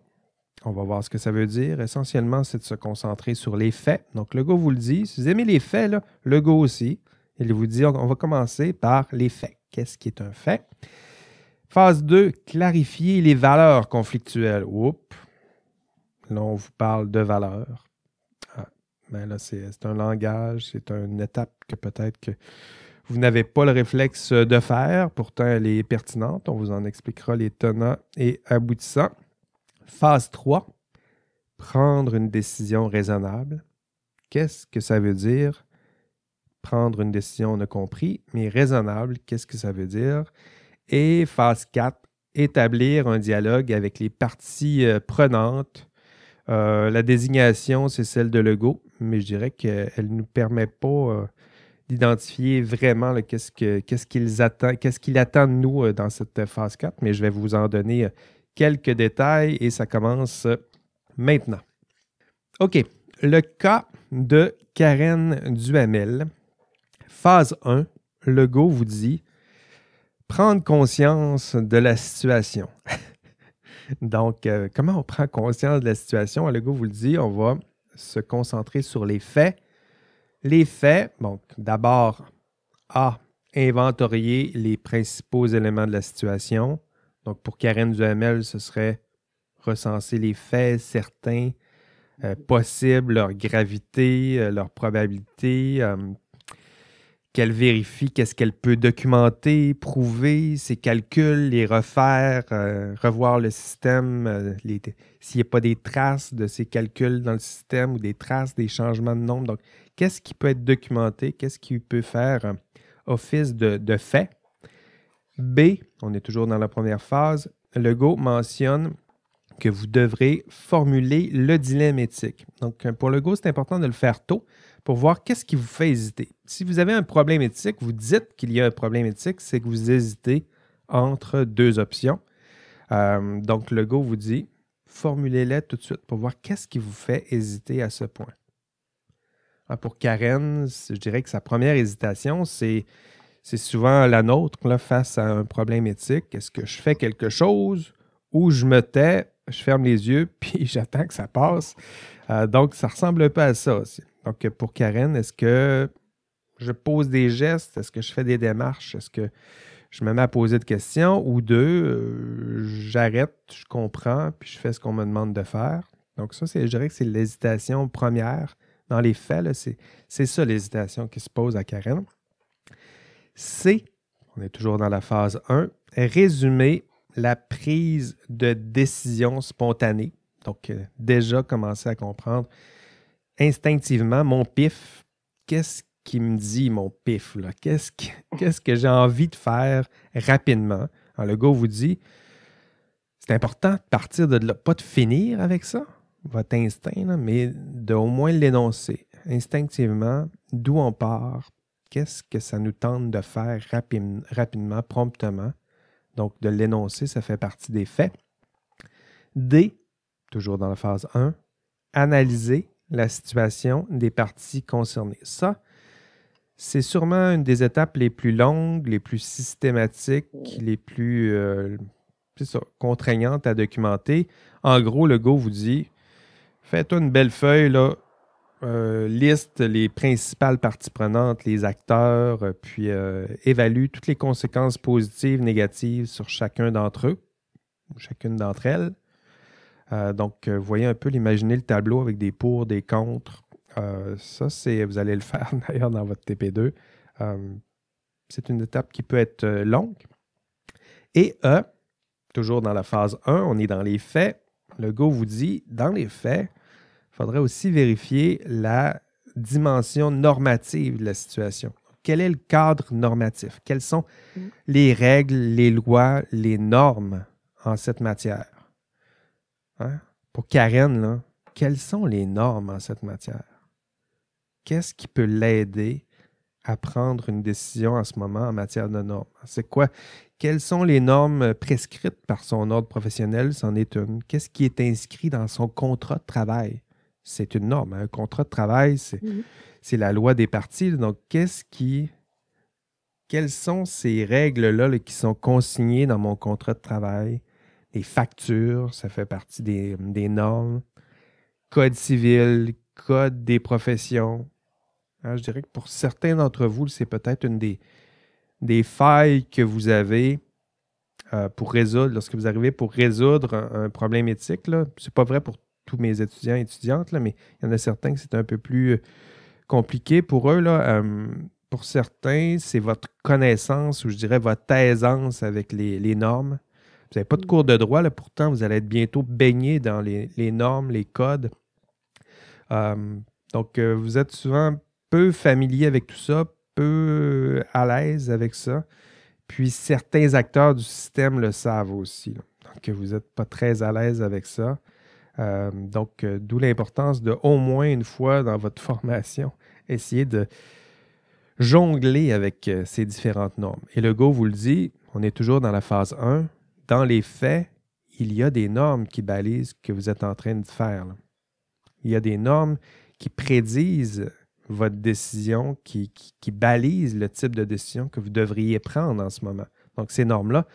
On va voir ce que ça veut dire. Essentiellement, c'est de se concentrer sur les faits. Donc, le go vous le dit. Si vous aimez les faits, le go aussi. Il vous dit, on va commencer par les faits. Qu'est-ce qui est un fait? Phase 2, clarifier les valeurs conflictuelles. Oups. Là, on vous parle de valeurs. Ah, ben là, c'est un langage, c'est une étape que peut-être que vous n'avez pas le réflexe de faire, pourtant elle est pertinente. On vous en expliquera les tenants et aboutissants. Phase 3, prendre une décision raisonnable. Qu'est-ce que ça veut dire? Prendre une décision, on a compris, mais raisonnable, qu'est-ce que ça veut dire? Et phase 4, établir un dialogue avec les parties euh, prenantes. Euh, la désignation, c'est celle de Lego, mais je dirais qu'elle ne nous permet pas euh, d'identifier vraiment qu'est-ce qu'est-ce qu'il attend de nous dans cette phase 4, mais je vais vous en donner quelques détails et ça commence maintenant. OK, le cas de Karen Duhamel. Phase 1, le go vous dit prendre conscience de la situation. Donc, comment on prend conscience de la situation? Le go vous le dit, on va se concentrer sur les faits les faits, donc d'abord, A, inventorier les principaux éléments de la situation. Donc pour Karen Duhamel, ce serait recenser les faits certains, euh, possibles, leur gravité, euh, leur probabilité, euh, qu'elle vérifie qu'est-ce qu'elle peut documenter, prouver ses calculs, les refaire, revoir le système, s'il n'y a pas des traces de ces calculs dans le système ou des traces des changements de nombre. Donc, qu'est-ce qui peut être documenté, qu'est-ce qui peut faire office de, fait? B, on est toujours dans la première phase, le Go mentionne que vous devrez formuler le dilemme éthique. Donc, pour le Go, c'est important de le faire tôt pour voir qu'est-ce qui vous fait hésiter. Si vous avez un problème éthique, vous dites qu'il y a un problème éthique, c'est que vous hésitez entre deux options. Euh, donc, le Go vous dit, formulez-les tout de suite pour voir qu'est-ce qui vous fait hésiter à ce point. Ah, pour Karen, je dirais que sa première hésitation, c'est, souvent la nôtre face à un problème éthique. Est-ce que je fais quelque chose ou je me tais, je ferme les yeux, puis j'attends que ça passe? Euh, donc, ça ressemble un peu à ça aussi. Donc, pour Karen, est-ce que je pose des gestes? Est-ce que je fais des démarches? Est-ce que je me mets à poser de questions? Ou deux, euh, j'arrête, je comprends, puis je fais ce qu'on me demande de faire. Donc, ça, c'est, je dirais que c'est l'hésitation première dans les faits, c'est ça l'hésitation qui se pose à Karen. C, on est toujours dans la phase 1, résumer la prise de décision spontanée. Donc, euh, déjà commencer à comprendre instinctivement mon pif. Qu'est-ce qui me dit mon pif? Qu'est-ce que, que j'ai envie de faire rapidement? Alors, le gars vous dit c'est important de partir de là, pas de finir avec ça, votre instinct, mais d'au moins l'énoncer instinctivement d'où on part, qu'est-ce que ça nous tente de faire rapidement, promptement. Donc, de l'énoncer, ça fait partie des faits. D, toujours dans la phase 1, analyser la situation des parties concernées. Ça, c'est sûrement une des étapes les plus longues, les plus systématiques, les plus euh, contraignantes à documenter. En gros, le Go vous dit fais-toi une belle feuille, là, euh, liste les principales parties prenantes, les acteurs, euh, puis évalue toutes les conséquences positives, négatives sur chacun d'entre eux, ou chacune d'entre elles. Donc, vous voyez un peu l'imaginer le tableau avec des pour, des contre, euh, ça, c'est, vous allez le faire d'ailleurs dans votre TP2. Euh, c'est une étape qui peut être euh, longue. Et E, toujours dans la phase 1, on est dans les faits. Le Go vous dit, dans les faits, il faudrait aussi vérifier la dimension normative de la situation. Quel est le cadre normatif? Quelles sont mm. les règles, les lois, les normes en cette matière? Hein? Pour Karen, là, quelles sont les normes en cette matière? qu'est-ce qui peut l'aider à prendre une décision en ce moment en matière de normes? C'est quoi? Quelles sont les normes prescrites par son ordre professionnel? C'en est une. Qu'est-ce qui est inscrit dans son contrat de travail? C'est une norme. Hein. Un contrat de travail, mhm. c'est la loi des parties. Donc, qu'est-ce qui. Quelles sont ces règles-là qui sont consignées dans mon contrat de travail? Les factures, ça fait partie des, normes. Code civil, code des professions, Hein, je dirais que pour certains d'entre vous, c'est peut-être une des, failles que vous avez euh, pour résoudre, lorsque vous arrivez pour résoudre un, problème éthique. Ce n'est pas vrai pour tous mes étudiants et étudiantes, mais il y en a certains que c'est un peu plus euh, compliqué pour eux. Pour certains, c'est votre connaissance ou je dirais votre aisance avec les, normes. Vous n'avez pas de cours de droit, là, pourtant vous allez être bientôt baigné dans les, normes, les codes. donc, vous êtes souvent peu familier avec tout ça, peu à l'aise avec ça. Puis certains acteurs du système le savent aussi. Donc, vous n'êtes pas très à l'aise avec ça. Euh, donc, euh, d'où l'importance de au moins une fois dans votre formation, essayer de jongler avec euh, ces différentes normes. Et le Go vous le dit, on est toujours dans la phase 1. Dans les faits, il y a des normes qui balisent ce que vous êtes en train de faire. Il y a des normes qui prédisent votre décision, qui, qui, balise le type de décision que vous devriez prendre en ce moment. Donc, ces normes-là,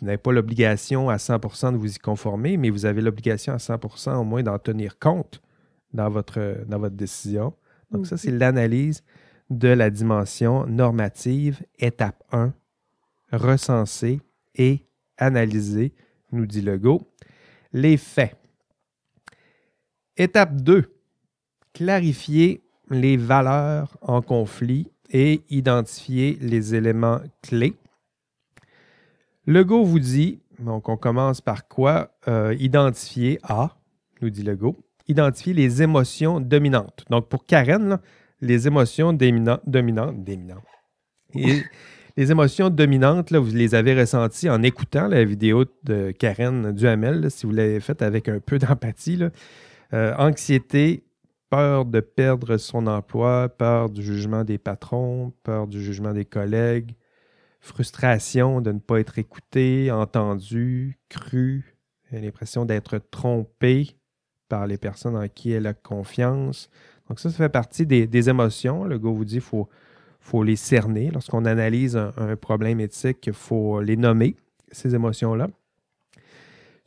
vous n'avez pas l'obligation à 100% de vous y conformer, mais vous avez l'obligation à 100% au moins d'en tenir compte dans votre, dans votre décision. Donc, ça, c'est l'analyse de la dimension normative, étape 1, recenser et analyser, nous dit Legault. Les faits. Étape 2, clarifier les valeurs en conflit et identifier les éléments clés. Lego vous dit, donc on commence par quoi? Euh, identifier A, nous dit Lego, identifier les émotions dominantes. Donc pour Karen, les émotions dominantes, Et les émotions dominantes, là, vous les avez ressenties en écoutant la vidéo de Karen Duhamel, si vous l'avez faite avec un peu d'empathie. Euh, anxiété, peur de perdre son emploi, peur du jugement des patrons, peur du jugement des collègues, frustration de ne pas être écouté, entendu, cru, l'impression d'être trompé par les personnes en qui elle a confiance. Donc ça, ça fait partie des, émotions. Le gars vous dit qu'il faut, faut les cerner. Lorsqu'on analyse un problème éthique, il faut les nommer, ces émotions-là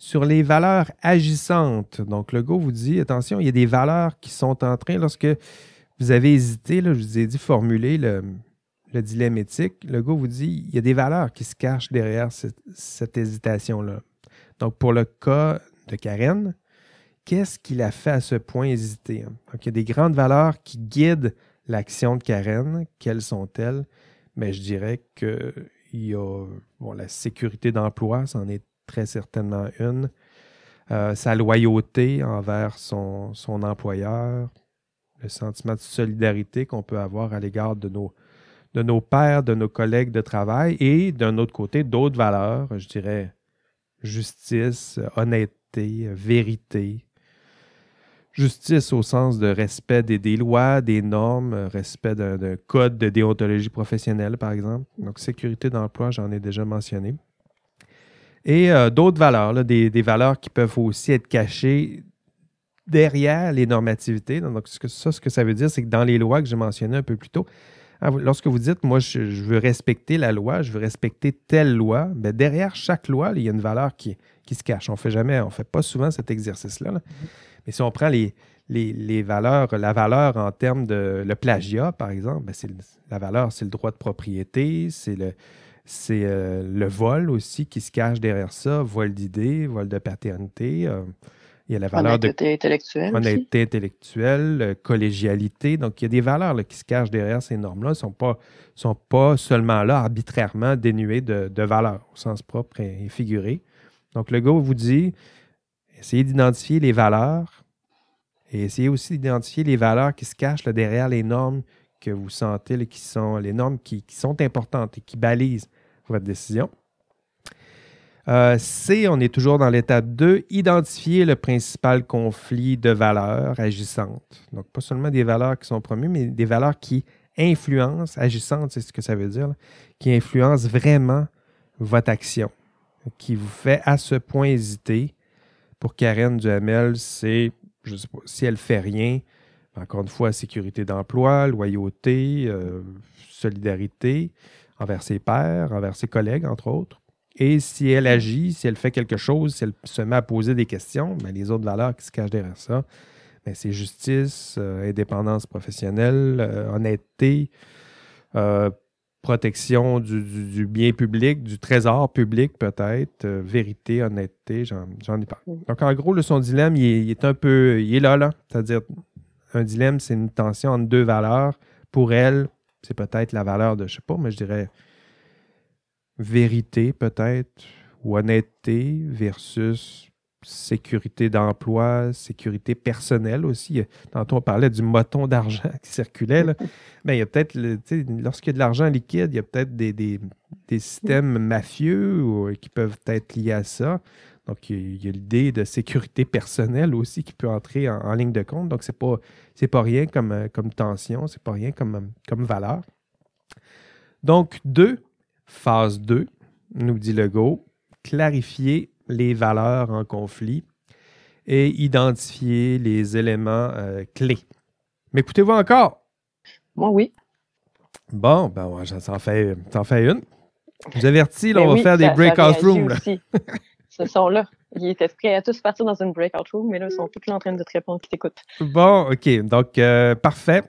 sur les valeurs agissantes. Donc, le go vous dit, attention, il y a des valeurs qui sont en train, lorsque vous avez hésité, je vous ai dit formuler le, dilemme éthique, le go vous dit, il y a des valeurs qui se cachent derrière cette, hésitation-là. Donc, pour le cas de Karen, qu'est-ce qui l'a fait à ce point hésiter? Donc, il y a des grandes valeurs qui guident l'action de Karen. Quelles sont-elles? Mais ben, je dirais qu'il y a la sécurité d'emploi, c'en est très certainement une. Euh, sa loyauté envers son, employeur, le sentiment de solidarité qu'on peut avoir à l'égard de nos, pairs, de nos collègues de travail et d'un autre côté, d'autres valeurs, je dirais justice, honnêteté, vérité. Justice au sens de respect des, lois, des normes, respect d'un code de déontologie professionnelle, par exemple. Donc, sécurité d'emploi, j'en ai déjà mentionné. Et euh, d'autres valeurs, des, valeurs qui peuvent aussi être cachées derrière les normativités. Donc, ça, ce que ça veut dire, c'est que dans les lois que j'ai mentionnées un peu plus tôt, ah, lorsque vous dites, moi, je, veux respecter la loi, je veux respecter telle loi, bien, derrière chaque loi, il y a une valeur qui, se cache. On fait jamais, on fait pas souvent cet exercice-là. Mm-hmm. Mais si on prend les, les, valeurs, la valeur en termes de le plagiat, par exemple, ben, c'est la valeur, c'est le droit de propriété, c'est le, c'est euh, le vol aussi qui se cache derrière ça, vol d'idées, vol de paternité. Euh, il y a la valeur honnêteté de intellectuelle honnêteté intellectuelle, euh, collégialité. Donc, il y a des valeurs qui se cachent derrière ces normes-là. Elles ne sont pas, sont pas seulement là arbitrairement dénuées de, de valeur au sens propre et, figuré. Donc, le gars vous dit essayez d'identifier les valeurs et essayez aussi d'identifier les valeurs qui se cachent derrière les normes que vous sentez, qui sont les normes qui, sont importantes et qui balisent votre décision. Euh, C, on est toujours dans l'étape 2, identifier le principal conflit de valeurs agissantes. Donc, pas seulement des valeurs qui sont promues, mais des valeurs qui influencent, agissantes, c'est ce que ça veut dire, qui influencent vraiment votre action, qui vous fait à ce point hésiter. Pour Karen Duhamel, c'est, je sais pas, si elle fait rien, encore une fois, sécurité d'emploi, loyauté, euh, solidarité envers ses pairs, envers ses collègues, entre autres. Et si elle agit, si elle fait quelque chose, si elle se met à poser des questions, mais ben, les autres valeurs qui se cachent derrière ça, ben, c'est justice, euh, indépendance professionnelle, euh, honnêteté, euh, protection du, bien public, du trésor public peut-être, vérité, honnêteté, j'en ai pas. Donc en gros, le, son dilemme, il est, un peu, il est là, là. C'est-à-dire, un dilemme, c'est une tension entre deux valeurs. Pour elle, c'est peut-être la valeur de, je sais pas, mais je dirais vérité peut-être, ou honnêteté versus sécurité d'emploi, sécurité personnelle aussi. Tantôt, on parlait du moton d'argent qui circulait. Là. il y a peut-être, lorsqu'il y a de l'argent liquide, il y a peut-être des, systèmes mafieux qui peuvent être liés à ça. Donc, il y a, l'idée de sécurité personnelle aussi qui peut entrer en, ligne de compte. Donc, ce n'est pas, pas rien comme, comme tension, c'est pas rien comme, comme valeur. Donc, deux, Phase 2, nous dit Legault, clarifier les valeurs en conflit et identifier les éléments euh, clés. M'écoutez-vous encore? Moi, oui. Bon, ben, ça en fait, ça fait une. Je vous avertis, là, ben on va faire des breakout rooms. Ce sont là. Ils étaient prêts à tous partir dans une breakout room, mais là, ils sont tous en train de te répondre qui t'écoutent. Bon, OK. Donc, euh, parfait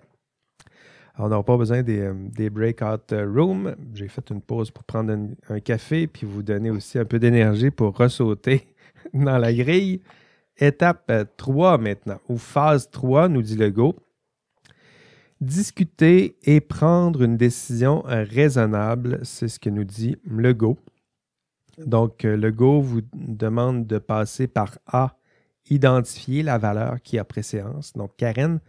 on n'aura pas besoin des, euh, breakout euh, rooms. J'ai fait une pause pour prendre un, café puis vous donner aussi un peu d'énergie pour ressauter dans la grille. Étape 3 euh, maintenant, ou phase 3, nous dit Legault. Discuter et prendre une décision raisonnable, c'est ce que nous dit Legault. Donc, Legault vous demande de passer par A, identifier la valeur qui a préséance. Donc, Karen,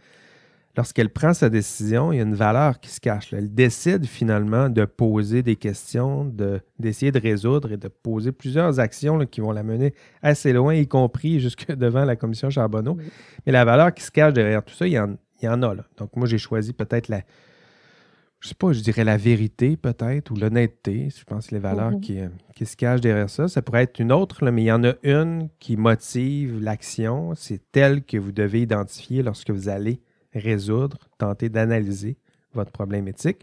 lorsqu'elle prend sa décision, il y a une valeur qui se cache. Elle décide finalement de poser des questions, d'essayer de, résoudre et de poser plusieurs actions qui vont la mener assez loin, y compris jusque devant la commission Charbonneau. Mais la valeur qui se cache derrière tout ça, il y en, a. Donc moi, j'ai choisi peut-être la, je sais pas, je dirais la vérité peut-être, ou l'honnêteté. Je pense que les valeurs mhm. qui, qui, se cachent derrière ça. Ça pourrait être une autre, mais il y en a une qui motive l'action. C'est telle que vous devez identifier lorsque vous allez résoudre, tenter d'analyser votre problème éthique.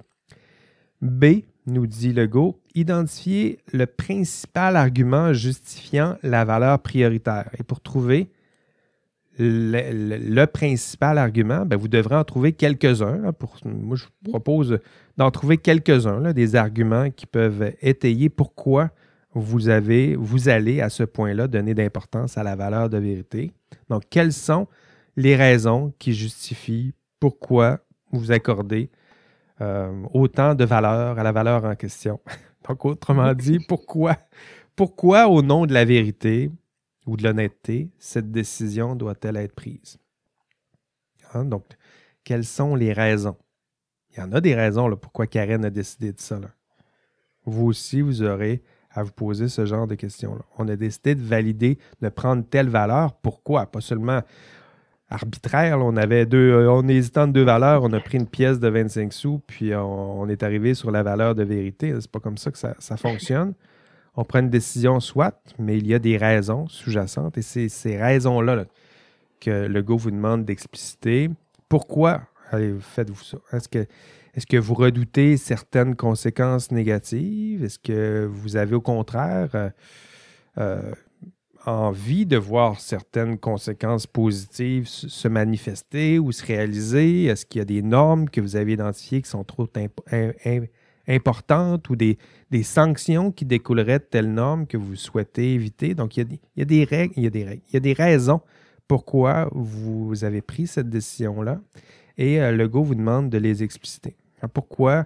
B, nous dit Legault, identifier le principal argument justifiant la valeur prioritaire. Et pour trouver le, principal argument, ben, vous devrez en trouver quelques-uns. moi, je vous propose d'en trouver quelques-uns, des arguments qui peuvent étayer pourquoi vous, vous allez à ce point-là donner d'importance à la valeur de vérité. Donc, quelles sont les raisons qui justifient pourquoi vous accordez euh, autant de valeur à la valeur en question. Donc, autrement dit, pourquoi, pourquoi au nom de la vérité ou de l'honnêteté, cette décision doit-elle être prise? Hein, donc, quelles sont les raisons? Il y en a des raisons là, pourquoi Karen a décidé de ça. Vous aussi, vous aurez à vous poser ce genre de questions-là. On a décidé de valider, de prendre telle valeur. Pourquoi? Pas seulement arbitraire. On avait deux, euh, on hésitant de deux valeurs, on a pris une pièce de 25 sous, puis on, est arrivé sur la valeur de vérité. C'est pas comme ça que ça, fonctionne. On prend une décision, soit, mais il y a des raisons sous-jacentes, et c'est ces raisons-là que le go vous demande d'expliciter. Pourquoi? Faites-vous ça? Est-ce que, est que vous redoutez certaines conséquences négatives? Est-ce que vous avez au contraire euh, euh, envie de voir certaines conséquences positives se manifester ou se réaliser? Est-ce qu'il y a des normes que vous avez identifiées qui sont trop importantes ou des, sanctions qui découleraient de telles normes que vous souhaitez éviter? Donc, il y a, des règles, il y a des règles, il y a des raisons pourquoi vous avez pris cette décision-là et euh, le go vous demande de les expliciter. Pourquoi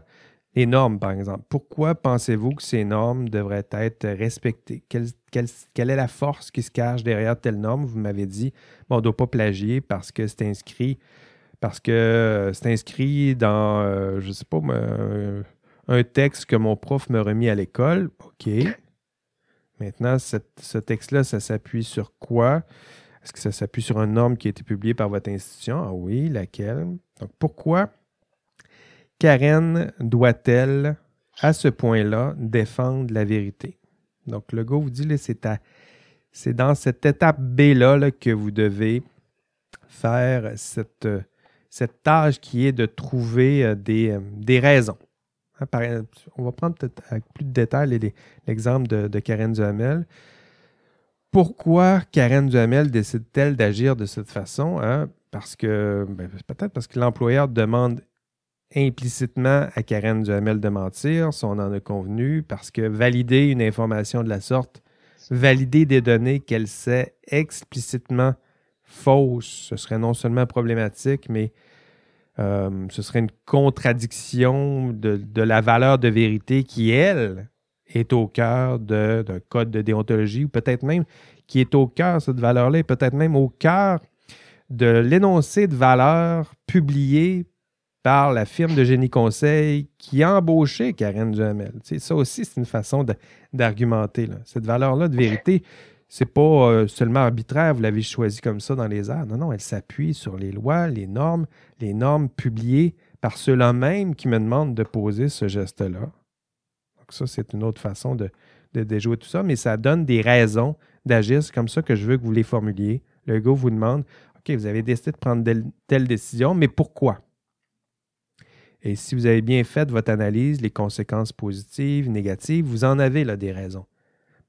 les normes, par exemple. Pourquoi pensez-vous que ces normes devraient être respectées? Quelle, est la force qui se cache derrière telle norme? Vous m'avez dit, on ne doit pas plagier parce que c'est inscrit, parce que euh, c'est inscrit dans, euh, je ne sais pas, un texte que mon prof m'a remis à l'école. OK. Maintenant, ce texte-là, ça s'appuie sur quoi? Est-ce que ça s'appuie sur une norme qui a été publiée par votre institution? Ah oui, laquelle? Donc, pourquoi Karen doit-elle, à ce point-là, défendre la vérité? Donc, le gars vous dit, c'est, dans cette étape B-là que vous devez faire cette, cette tâche qui est de trouver euh, des, euh, des raisons. Hein, on va prendre peut-être avec plus de détails l'exemple de, de, Karen Duhamel. Pourquoi Karen Duhamel décide-t-elle d'agir de cette façon? Hein? Parce que, ben, peut-être parce que l'employeur demande implicitement à Karen Duhamel de mentir, si on en a convenu, parce que valider une information de la sorte, valider des données qu'elle sait explicitement fausses, ce serait non seulement problématique, mais euh, ce serait une contradiction de, la valeur de vérité qui, elle, est au cœur d'un code de déontologie, ou peut-être même qui est au cœur, cette valeur-là, peut-être même au cœur de l'énoncé de valeur publié par la firme de génie conseil qui a embauché Karen Duhamel. ça aussi, c'est une façon d'argumenter. Cette valeur-là de vérité, c'est pas euh, seulement arbitraire, vous l'avez choisi comme ça dans les arts. Non, non, elle s'appuie sur les lois, les normes, les normes publiées par ceux-là même qui me demandent de poser ce geste-là. Donc ça, c'est une autre façon de, déjouer tout ça, mais ça donne des raisons d'agir. C'est comme ça que je veux que vous les formuliez. Le gars vous demande, OK, vous avez décidé de prendre telle décision, mais pourquoi? Et si vous avez bien fait votre analyse, les conséquences positives, négatives, vous en avez là des raisons.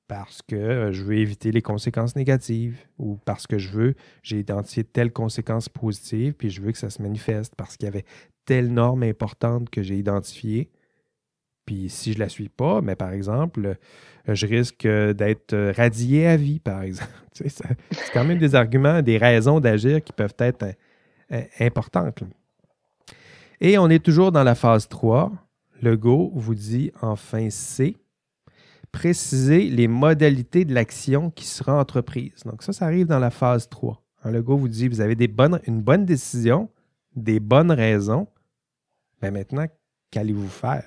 Parce que euh, je veux éviter les conséquences négatives ou parce que je veux, j'ai identifié telle conséquence positive, puis je veux que ça se manifeste parce qu'il y avait telle norme importante que j'ai identifiée. Puis si je ne la suis pas, mais par exemple, euh, je risque d'être radié à vie, par exemple. c'est quand même des arguments, des raisons d'agir qui peuvent être euh, importantes. Et on est toujours dans la phase 3. Le Go vous dit enfin C. Préciser les modalités de l'action qui sera entreprise. Donc ça, ça arrive dans la phase 3. Le Go vous dit, vous avez une bonne décision, des bonnes raisons. Mais maintenant, qu'allez-vous faire?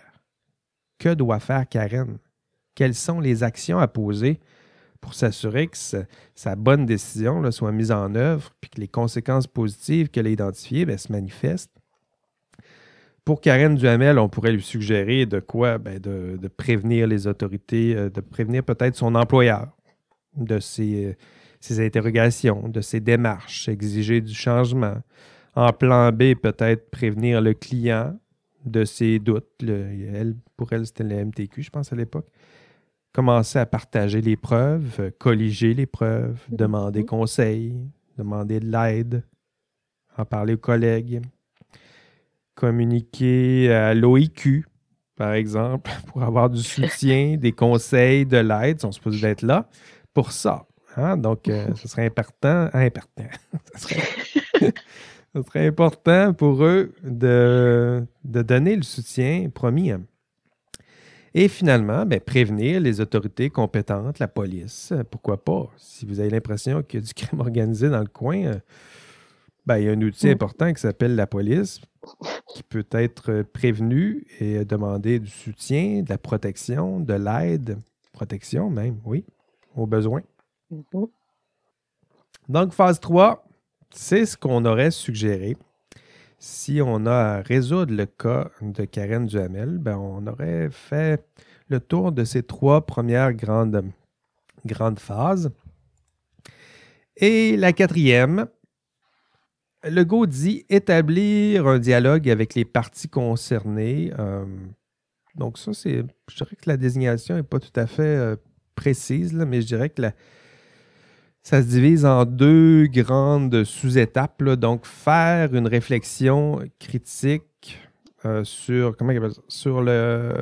Que doit faire Karen? Quelles sont les actions à poser pour s'assurer que sa, bonne décision soit mise en œuvre puis que les conséquences positives qu'elle a identifiées ben, se manifestent? Pour Karen Duhamel, on pourrait lui suggérer de quoi? Ben de, prévenir les autorités, euh, de prévenir peut-être son employeur de ses, ses, interrogations, de ses démarches, exiger du changement. En plan B, peut-être prévenir le client de ses doutes. elle, pour elle, c'était le MTQ, je pense, à l'époque. Commencer à partager les preuves, colliger les preuves, demander conseil, demander de l'aide, en parler aux collègues communiquer à l'OIQ, par exemple, pour avoir du soutien, des conseils, de l'aide. Ils sont supposés d'être là pour ça. Hein? Donc, euh, ce serait important. important. ce, serait, important pour eux de, de, donner le soutien promis. Et finalement, ben, prévenir les autorités compétentes, la police. Pourquoi pas? Si vous avez l'impression qu'il y a du crime organisé dans le coin, euh, ben, il y a un outil mm. important qui s'appelle la police qui peut être prévenu et demander du soutien, de la protection, de l'aide protection même, oui, au besoin. Mm-hmm. Donc, phase 3, c'est ce qu'on aurait suggéré. Si on a à résoudre le cas de Karen Duhamel, ben on aurait fait le tour de ces trois premières grandes, grandes phases. Et la quatrième, le go dit établir un dialogue avec les parties concernées. Euh, donc, ça, c'est. Je dirais que la désignation n'est pas tout à fait euh, précise, mais je dirais que ça se divise en deux grandes sous-étapes. Donc, faire une réflexion critique euh, sur, comment sur le,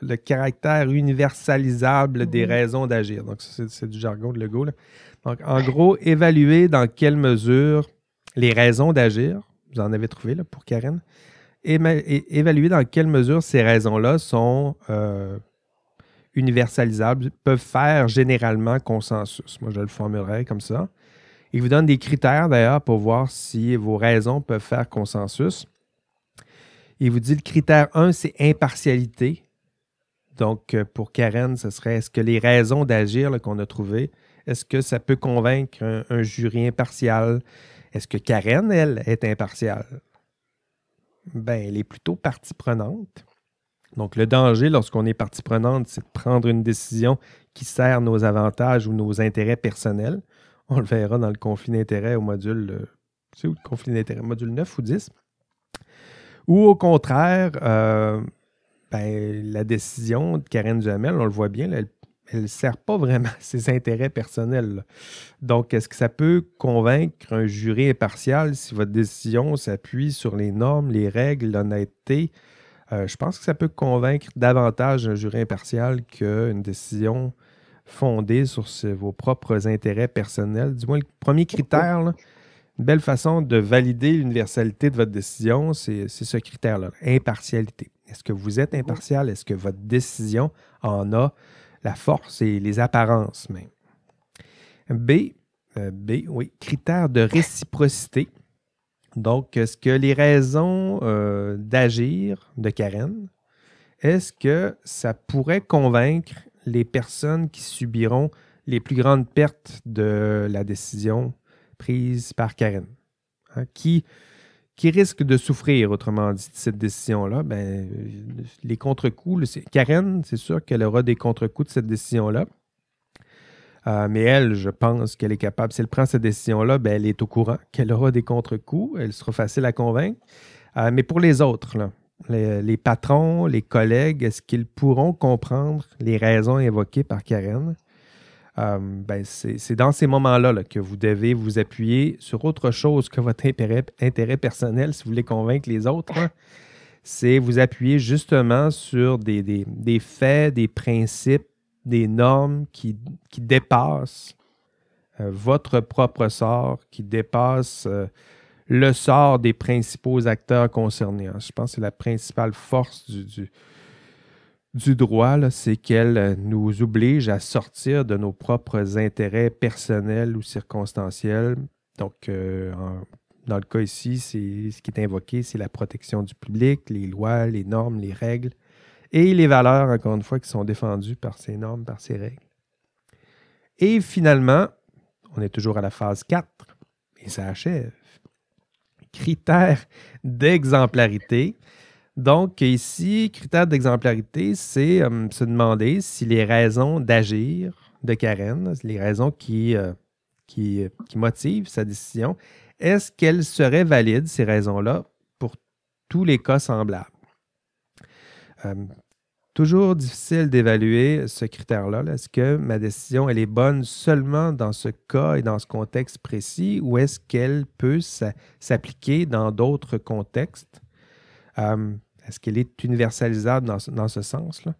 le, caractère universalisable des raisons d'agir. Donc, ça, c'est du jargon de Legault. Donc, en gros, évaluer dans quelle mesure les raisons d'agir, vous en avez trouvé là, pour Karen, évaluer dans quelle mesure ces raisons-là sont euh, universalisables, peuvent faire généralement consensus. Moi, je le formulerai comme ça. Il vous donne des critères d'ailleurs pour voir si vos raisons peuvent faire consensus. Il vous dit le critère 1, c'est impartialité. Donc, euh, pour Karen, ce serait est-ce que les raisons d'agir qu'on a trouvées, est-ce que ça peut convaincre un, jury impartial? Est-ce que Karen, elle, est impartiale? Ben, elle est plutôt partie prenante. Donc, le danger lorsqu'on est partie prenante, c'est de prendre une décision qui sert nos avantages ou nos intérêts personnels. On le verra dans le conflit d'intérêts au module, c'est où le conflit d'intérêts, module 9 ou 10. Ou au contraire, euh, ben, la décision de Karen Duhamel, on le voit bien, elle elle ne sert pas vraiment à ses intérêts personnels. Donc, est-ce que ça peut convaincre un jury impartial si votre décision s'appuie sur les normes, les règles, l'honnêteté? Euh, je pense que ça peut convaincre davantage un jury impartial qu'une décision fondée sur vos propres intérêts personnels. Du moins, le premier critère, une belle façon de valider l'universalité de votre décision, c'est ce critère-là, impartialité. Est-ce que vous êtes impartial? Est-ce que votre décision en a la force et les apparences même. B, euh, B, oui, critère de réciprocité. Donc, est-ce que les raisons euh, d'agir de Karen, est-ce que ça pourrait convaincre les personnes qui subiront les plus grandes pertes de la décision prise par Karen? Hein, qui qui risque de souffrir, autrement dit, de cette décision-là, ben, les contre-coups, Karen, c'est sûr qu'elle aura des contre-coups de cette décision-là. Euh, mais elle, je pense qu'elle est capable, si elle prend cette décision-là, ben, elle est au courant qu'elle aura des contre-coups, elle sera facile à convaincre. Euh, mais pour les autres, les, patrons, les collègues, est-ce qu'ils pourront comprendre les raisons évoquées par Karen? Euh, ben c'est dans ces moments-là que vous devez vous appuyer sur autre chose que votre intérêt, personnel si vous voulez convaincre les autres. Hein. C'est vous appuyer justement sur des, faits, des principes, des normes qui, dépassent euh, votre propre sort, qui dépassent euh, le sort des principaux acteurs concernés. Hein. Je pense que c'est la principale force du du droit, c'est qu'elle euh, nous oblige à sortir de nos propres intérêts personnels ou circonstanciels. Donc, euh, dans le cas ici, ce qui est invoqué, c'est la protection du public, les lois, les normes, les règles et les valeurs, encore une fois, qui sont défendues par ces normes, par ces règles. Et finalement, on est toujours à la phase 4 et ça achève. Critères d'exemplarité. Donc, ici, critère d'exemplarité, c'est euh, se demander si les raisons d'agir de Karen, les raisons qui, euh, qui, qui, motivent sa décision, est-ce qu'elles seraient valides, ces raisons-là, pour tous les cas semblables? Euh, toujours difficile d'évaluer ce critère-là. Est-ce que ma décision, elle est bonne seulement dans ce cas et dans ce contexte précis ou est-ce qu'elle peut s'appliquer dans d'autres contextes? Est-ce qu'elle est universalisable dans, ce, sens-là?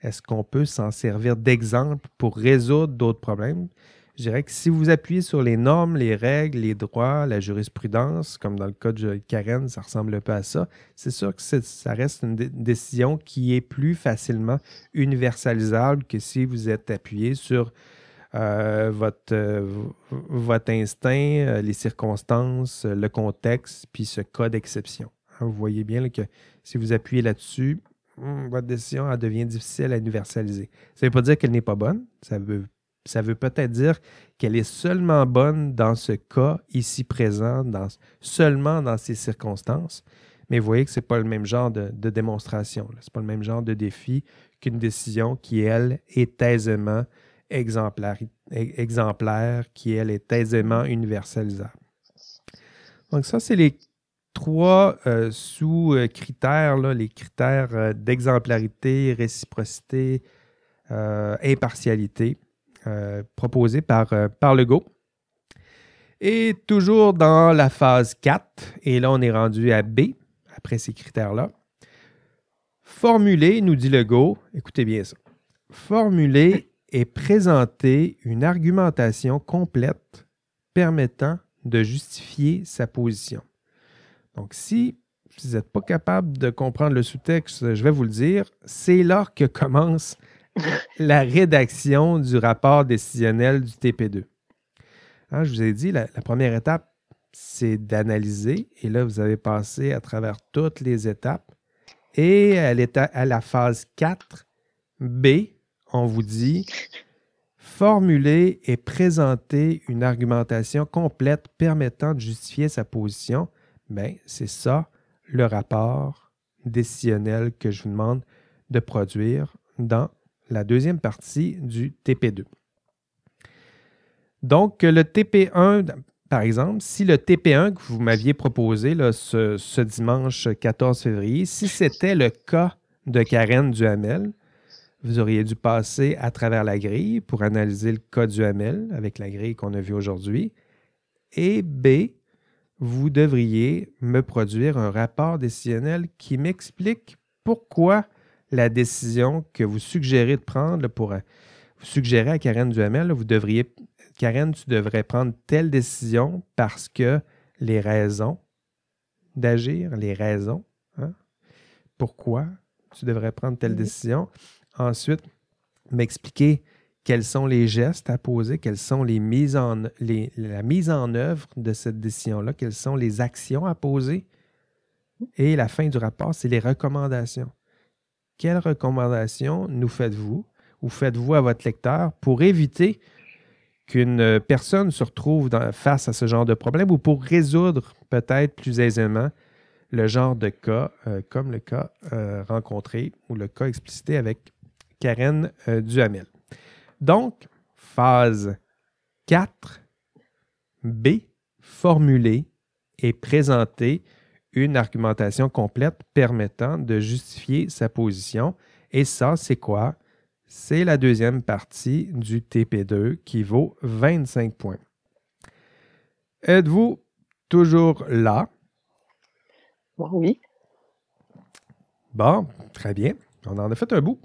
Est-ce qu'on peut s'en servir d'exemple pour résoudre d'autres problèmes? Je dirais que si vous appuyez sur les normes, les règles, les droits, la jurisprudence, comme dans le cas de Karen, ça ressemble un peu à ça, c'est sûr que ça reste une décision qui est plus facilement universalisable que si vous êtes appuyé sur euh, votre, euh, votre instinct, euh, les circonstances, le contexte, puis ce cas d'exception. Vous voyez bien que si vous appuyez là-dessus, hmm, votre décision elle devient difficile à universaliser. Ça ne veut pas dire qu'elle n'est pas bonne. Ça veut, ça veut peut-être dire qu'elle est seulement bonne dans ce cas ici présent, dans, seulement dans ces circonstances. Mais vous voyez que ce n'est pas le même genre de, démonstration. Ce n'est pas le même genre de défi qu'une décision qui, elle, est aisément exemplaire, exemplaire, qui, elle, est aisément universalisable. Donc ça, c'est les trois euh, sous-critères, les critères euh, d'exemplarité, réciprocité, euh, impartialité proposés par, par Legault. Et toujours dans la phase 4, et là on est rendu à B, après ces critères-là. Formuler, nous dit Legault, écoutez bien ça, formuler et présenter une argumentation complète permettant de justifier sa position. Donc, si vous n'êtes pas capable de comprendre le sous-texte, je vais vous le dire, c'est là que commence la rédaction du rapport décisionnel du TP2. Hein, je vous ai dit, la, première étape, c'est d'analyser. Et là, vous avez passé à travers toutes les étapes. Et est à la phase 4B, on vous dit formuler et présenter une argumentation complète permettant de justifier sa position Bien, c'est ça le rapport décisionnel que je vous demande de produire dans la deuxième partie du TP2. Donc, le TP1, par exemple, si le TP1 que vous m'aviez proposé ce, dimanche 14 février, si c'était le cas de Karen Duhamel, vous auriez dû passer à travers la grille pour analyser le cas Duhamel avec la grille qu'on a vue aujourd'hui. Et B, vous devriez me produire un rapport décisionnel qui m'explique pourquoi la décision que vous suggérez de prendre pour vous suggérez à Karen Duhamel, vous devriez Karen, tu devrais prendre telle décision parce que les raisons d'agir, les raisons, hein, pourquoi tu devrais prendre telle décision. Ensuite, m'expliquer quels sont les gestes à poser, quelles sont la mise en œuvre de cette décision-là, quelles sont les actions à poser. Et la fin du rapport, c'est les recommandations. Quelles recommandations nous faites-vous ou faites-vous à votre lecteur pour éviter qu'une personne se retrouve face à ce genre de problème ou pour résoudre peut-être plus aisément le genre de cas euh, comme le cas euh, rencontré ou le cas explicité avec Karen euh, Duhamel? Donc, phase 4, B, formuler et présenter une argumentation complète permettant de justifier sa position. Et ça, c'est quoi? C'est la deuxième partie du TP2 qui vaut 25 points. Êtes-vous toujours là? Oui. Bon, très bien. On en a fait un bout.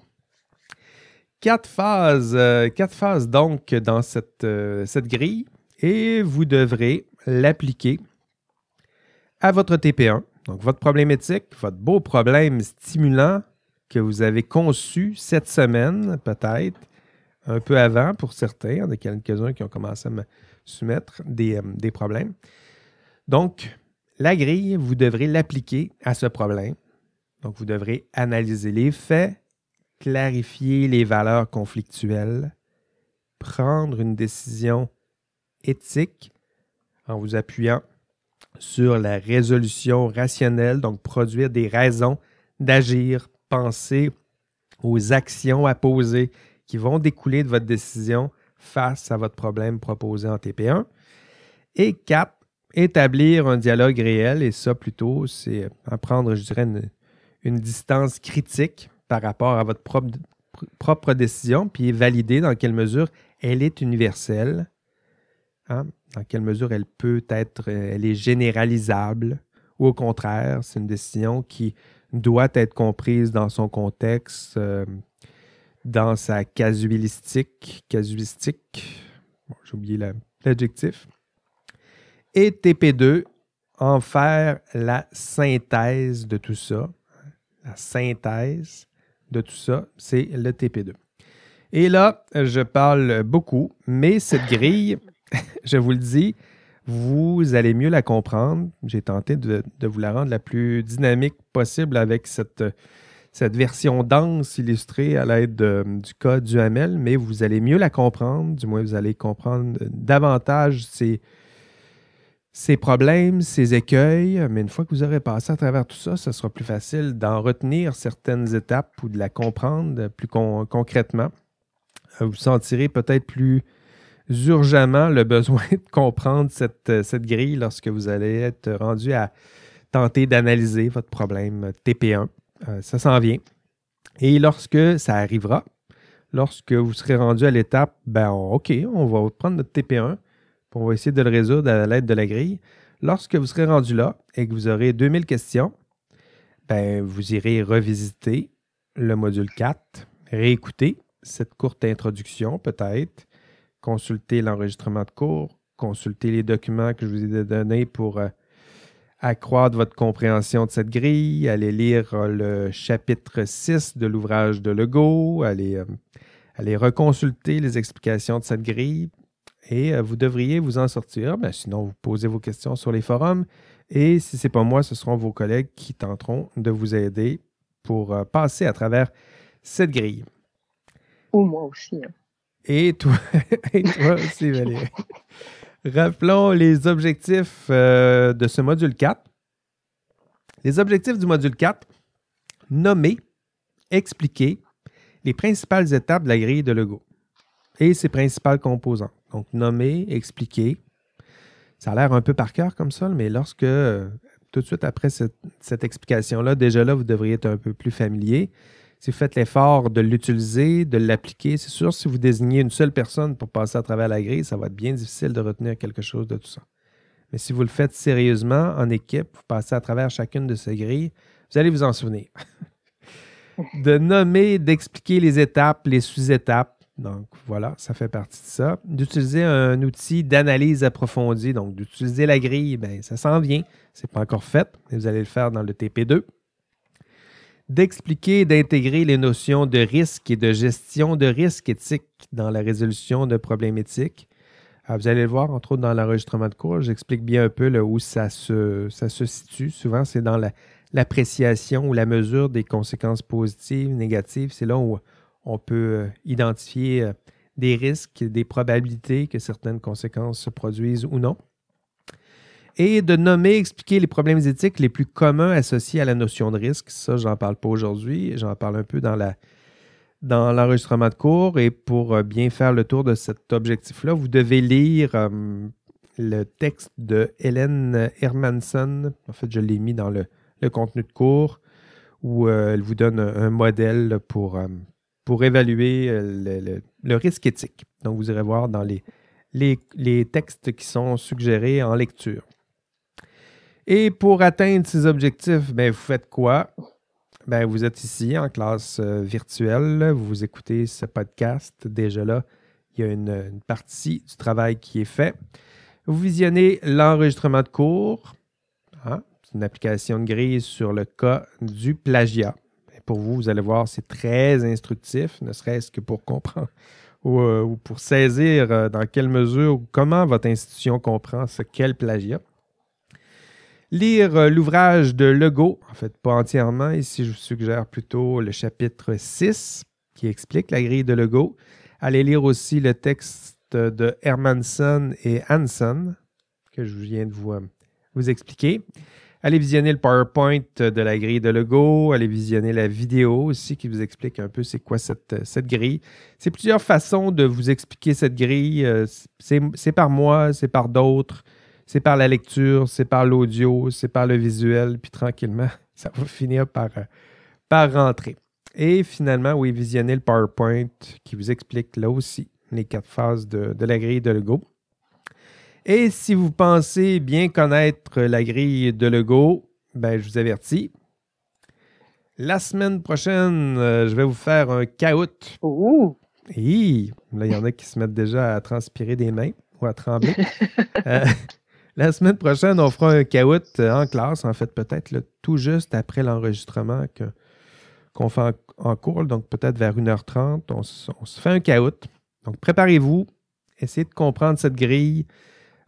Quatre phases, euh, quatre phases donc dans cette, euh, cette grille et vous devrez l'appliquer à votre TP1. Donc votre problématique, votre beau problème stimulant que vous avez conçu cette semaine, peut-être, un peu avant pour certains. Il y en a quelques-uns qui ont commencé à me soumettre des, euh, des problèmes. Donc, la grille, vous devrez l'appliquer à ce problème. Donc, vous devrez analyser les faits, clarifier les valeurs conflictuelles, prendre une décision éthique en vous appuyant sur la résolution rationnelle, donc produire des raisons d'agir, penser aux actions à poser qui vont découler de votre décision face à votre problème proposé en TP1. Et quatre, établir un dialogue réel, et ça plutôt, c'est prendre, je dirais, une distance critique par rapport à votre propre, décision, puis valider dans quelle mesure elle est universelle, hein, dans quelle mesure elle peut être, euh, elle est généralisable, ou au contraire, c'est une décision qui doit être comprise dans son contexte, euh, dans sa casuistique, casuistique, j'ai oublié l'adjectif, et TP2, en faire la synthèse de tout ça, la synthèse de tout ça, c'est le TP2. Et là, je parle beaucoup, mais cette grille, je vous le dis, vous allez mieux la comprendre. J'ai tenté de, vous la rendre la plus dynamique possible avec cette, version dense illustrée à l'aide du code du HML, mais vous allez mieux la comprendre, du moins vous allez comprendre davantage ces, ces problèmes, ces écueils, mais une fois que vous aurez passé à travers tout ça, ce sera plus facile d'en retenir certaines étapes ou de la comprendre plus concrètement. Vous sentirez peut-être plus urgemment le besoin de comprendre cette, cette grille lorsque vous allez être rendu à tenter d'analyser votre problème TP1. Euh, ça s'en vient. Et lorsque ça arrivera, lorsque vous serez rendu à l'étape, ben OK, on va prendre notre TP1, on va essayer de le résoudre à l'aide de la grille. Lorsque vous serez rendu là et que vous aurez 2000 questions, ben, vous irez revisiter le module 4, réécouter cette courte introduction peut-être, consulter l'enregistrement de cours, consulter les documents que je vous ai donnés pour euh, accroître votre compréhension de cette grille, allez lire euh, le chapitre 6 de l'ouvrage de Legault, allez, euh, reconsulter les explications de cette grille et euh, vous devriez vous en sortir. Ben, sinon, vous posez vos questions sur les forums et si ce n'est pas moi, ce seront vos collègues qui tenteront de vous aider pour passer à travers cette grille. Ou moi aussi. Hein. Et toi, et toi aussi, Valérie. Rappelons les objectifs euh, de ce module 4. Les objectifs du module 4, nommer, expliquer les principales étapes de la grille de Lego et ses principales composants. Donc, nommer, expliquer. Ça a l'air un peu par cœur comme ça, mais lorsque, euh, tout de suite après cette, cette explication-là, déjà là, vous devriez être un peu plus familier. Si vous faites l'effort de l'utiliser, de l'appliquer, c'est sûr, si vous désignez une seule personne pour passer à travers la grille, ça va être bien difficile de retenir quelque chose de tout ça. Mais si vous le faites sérieusement, en équipe, vous passez à travers chacune de ces grilles, vous allez vous en souvenir. de nommer, d'expliquer les étapes, les sous-étapes. Donc voilà, ça fait partie de ça. D'utiliser un outil d'analyse approfondie, donc d'utiliser la grille, ben, ça s'en vient. Ce n'est pas encore fait, mais vous allez le faire dans le TP2 d'expliquer et d'intégrer les notions de risque et de gestion de risque éthique dans la résolution de problèmes éthiques. Ah, vous allez le voir, entre autres, dans l'enregistrement de cours, j'explique bien un peu où ça se situe. Souvent, c'est dans l'appréciation ou la mesure des conséquences positives, négatives. C'est là où on peut euh, identifier euh, des risques, des probabilités que certaines conséquences se produisent ou non et de nommer, expliquer les problèmes éthiques les plus communs associés à la notion de risque. Ça, j'en parle pas aujourd'hui. J'en parle un peu dans la dans l'enregistrement de cours. Et pour euh, bien faire le tour de cet objectif-là, vous devez lire le texte de Hélène Hermanson. En fait, je l'ai mis dans le, contenu de cours où elle vous donne un, modèle pour, pour évaluer le, risque éthique. Donc, vous irez voir dans les, textes qui sont suggérés en lecture. Et pour atteindre ces objectifs, ben, vous faites quoi? Ben, vous êtes ici en classe euh, virtuelle, vous écoutez ce podcast. Déjà là, il y a une, partie du travail qui est fait. Vous visionnez l'enregistrement de cours. Hein? C'est une application de grille sur le cas du plagiat. Pour vous, vous allez voir, c'est très instructif, ne serait-ce que pour comprendre ou, euh, pour saisir euh, dans quelle mesure ou comment votre institution comprend ce qu'est plagiat. Lire euh, l'ouvrage de Legault, en fait pas entièrement, ici je vous suggère plutôt le chapitre 6 qui explique la grille de Legault. Allez lire aussi le texte de Hermanson et Hanson que je viens de vous, vous expliquer. Allez visionner le PowerPoint de la grille de Legault. Allez visionner la vidéo aussi qui vous explique un peu c'est quoi cette, cette grille. C'est plusieurs façons de vous expliquer cette grille. Euh, c'est par moi, c'est par d'autres c'est par la lecture, c'est par l'audio, c'est par le visuel, puis tranquillement, ça va finir par, euh, par rentrer. Et finalement, oui, visionnez le PowerPoint qui vous explique là aussi les quatre phases de, la grille de Lego. Et si vous pensez bien connaître la grille de Lego, ben, je vous avertis. La semaine prochaine, euh, je vais vous faire un caout. Ouh! Et là, il y en a qui se mettent déjà à transpirer des mains ou à trembler. Euh, la semaine prochaine, on fera un caout euh, en classe, en fait, peut-être tout juste après l'enregistrement qu'on fait en, cours, donc peut-être vers 1h30. On, se fait un caout. Donc, préparez-vous. Essayez de comprendre cette grille.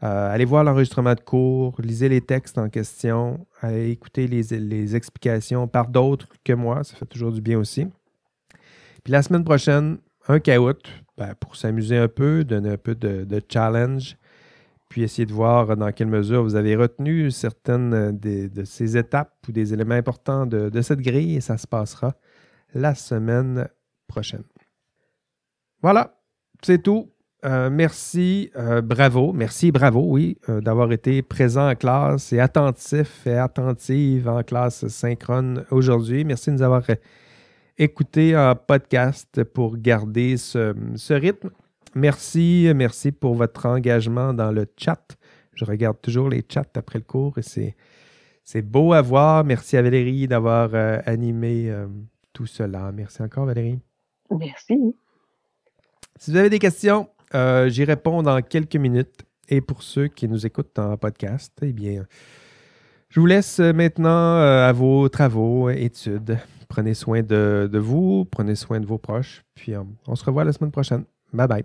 Allez voir l'enregistrement de cours, lisez les textes en question, allez écouter les, explications par d'autres que moi, ça fait toujours du bien aussi. Puis la semaine prochaine, un caout ben, pour s'amuser un peu, donner un peu de, challenge, puis essayer de voir dans quelle mesure vous avez retenu certaines de ces étapes ou des éléments importants de, de cette grille et ça se passera la semaine prochaine. Voilà, c'est tout. Euh, merci, euh, bravo, merci, bravo, oui, euh, d'avoir été présent en classe et attentif et attentive en classe synchrone aujourd'hui. Merci de nous avoir écouté en podcast pour garder ce, ce, rythme. Merci, merci pour votre engagement dans le chat. Je regarde toujours les chats après le cours et c'est, c'est beau à voir. Merci à Valérie d'avoir animé tout cela. Merci encore, Valérie. Merci. Si vous avez des questions, euh, j'y réponds dans quelques minutes. Et pour ceux qui nous écoutent en podcast, eh bien, je vous laisse maintenant euh, à vos travaux, études. Prenez soin de, vous, prenez soin de vos proches. Puis euh, on se revoit la semaine prochaine. Bye bye.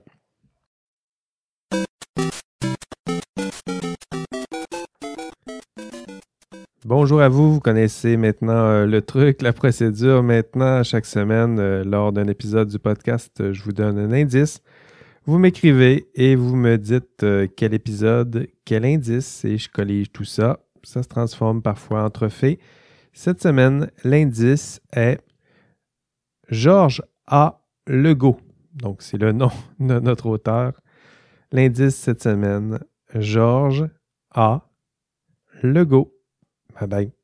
Bonjour à vous, vous connaissez maintenant le truc, la procédure. Maintenant, chaque semaine, lors d'un épisode du podcast, je vous donne un indice vous m'écrivez et vous me dites euh, quel épisode, quel indice, et je collige tout ça. Ça se transforme parfois en trophée. Cette semaine, l'indice est Georges A. Legault. Donc, c'est le nom de notre auteur. L'indice cette semaine, Georges A. Legault. Bye bye.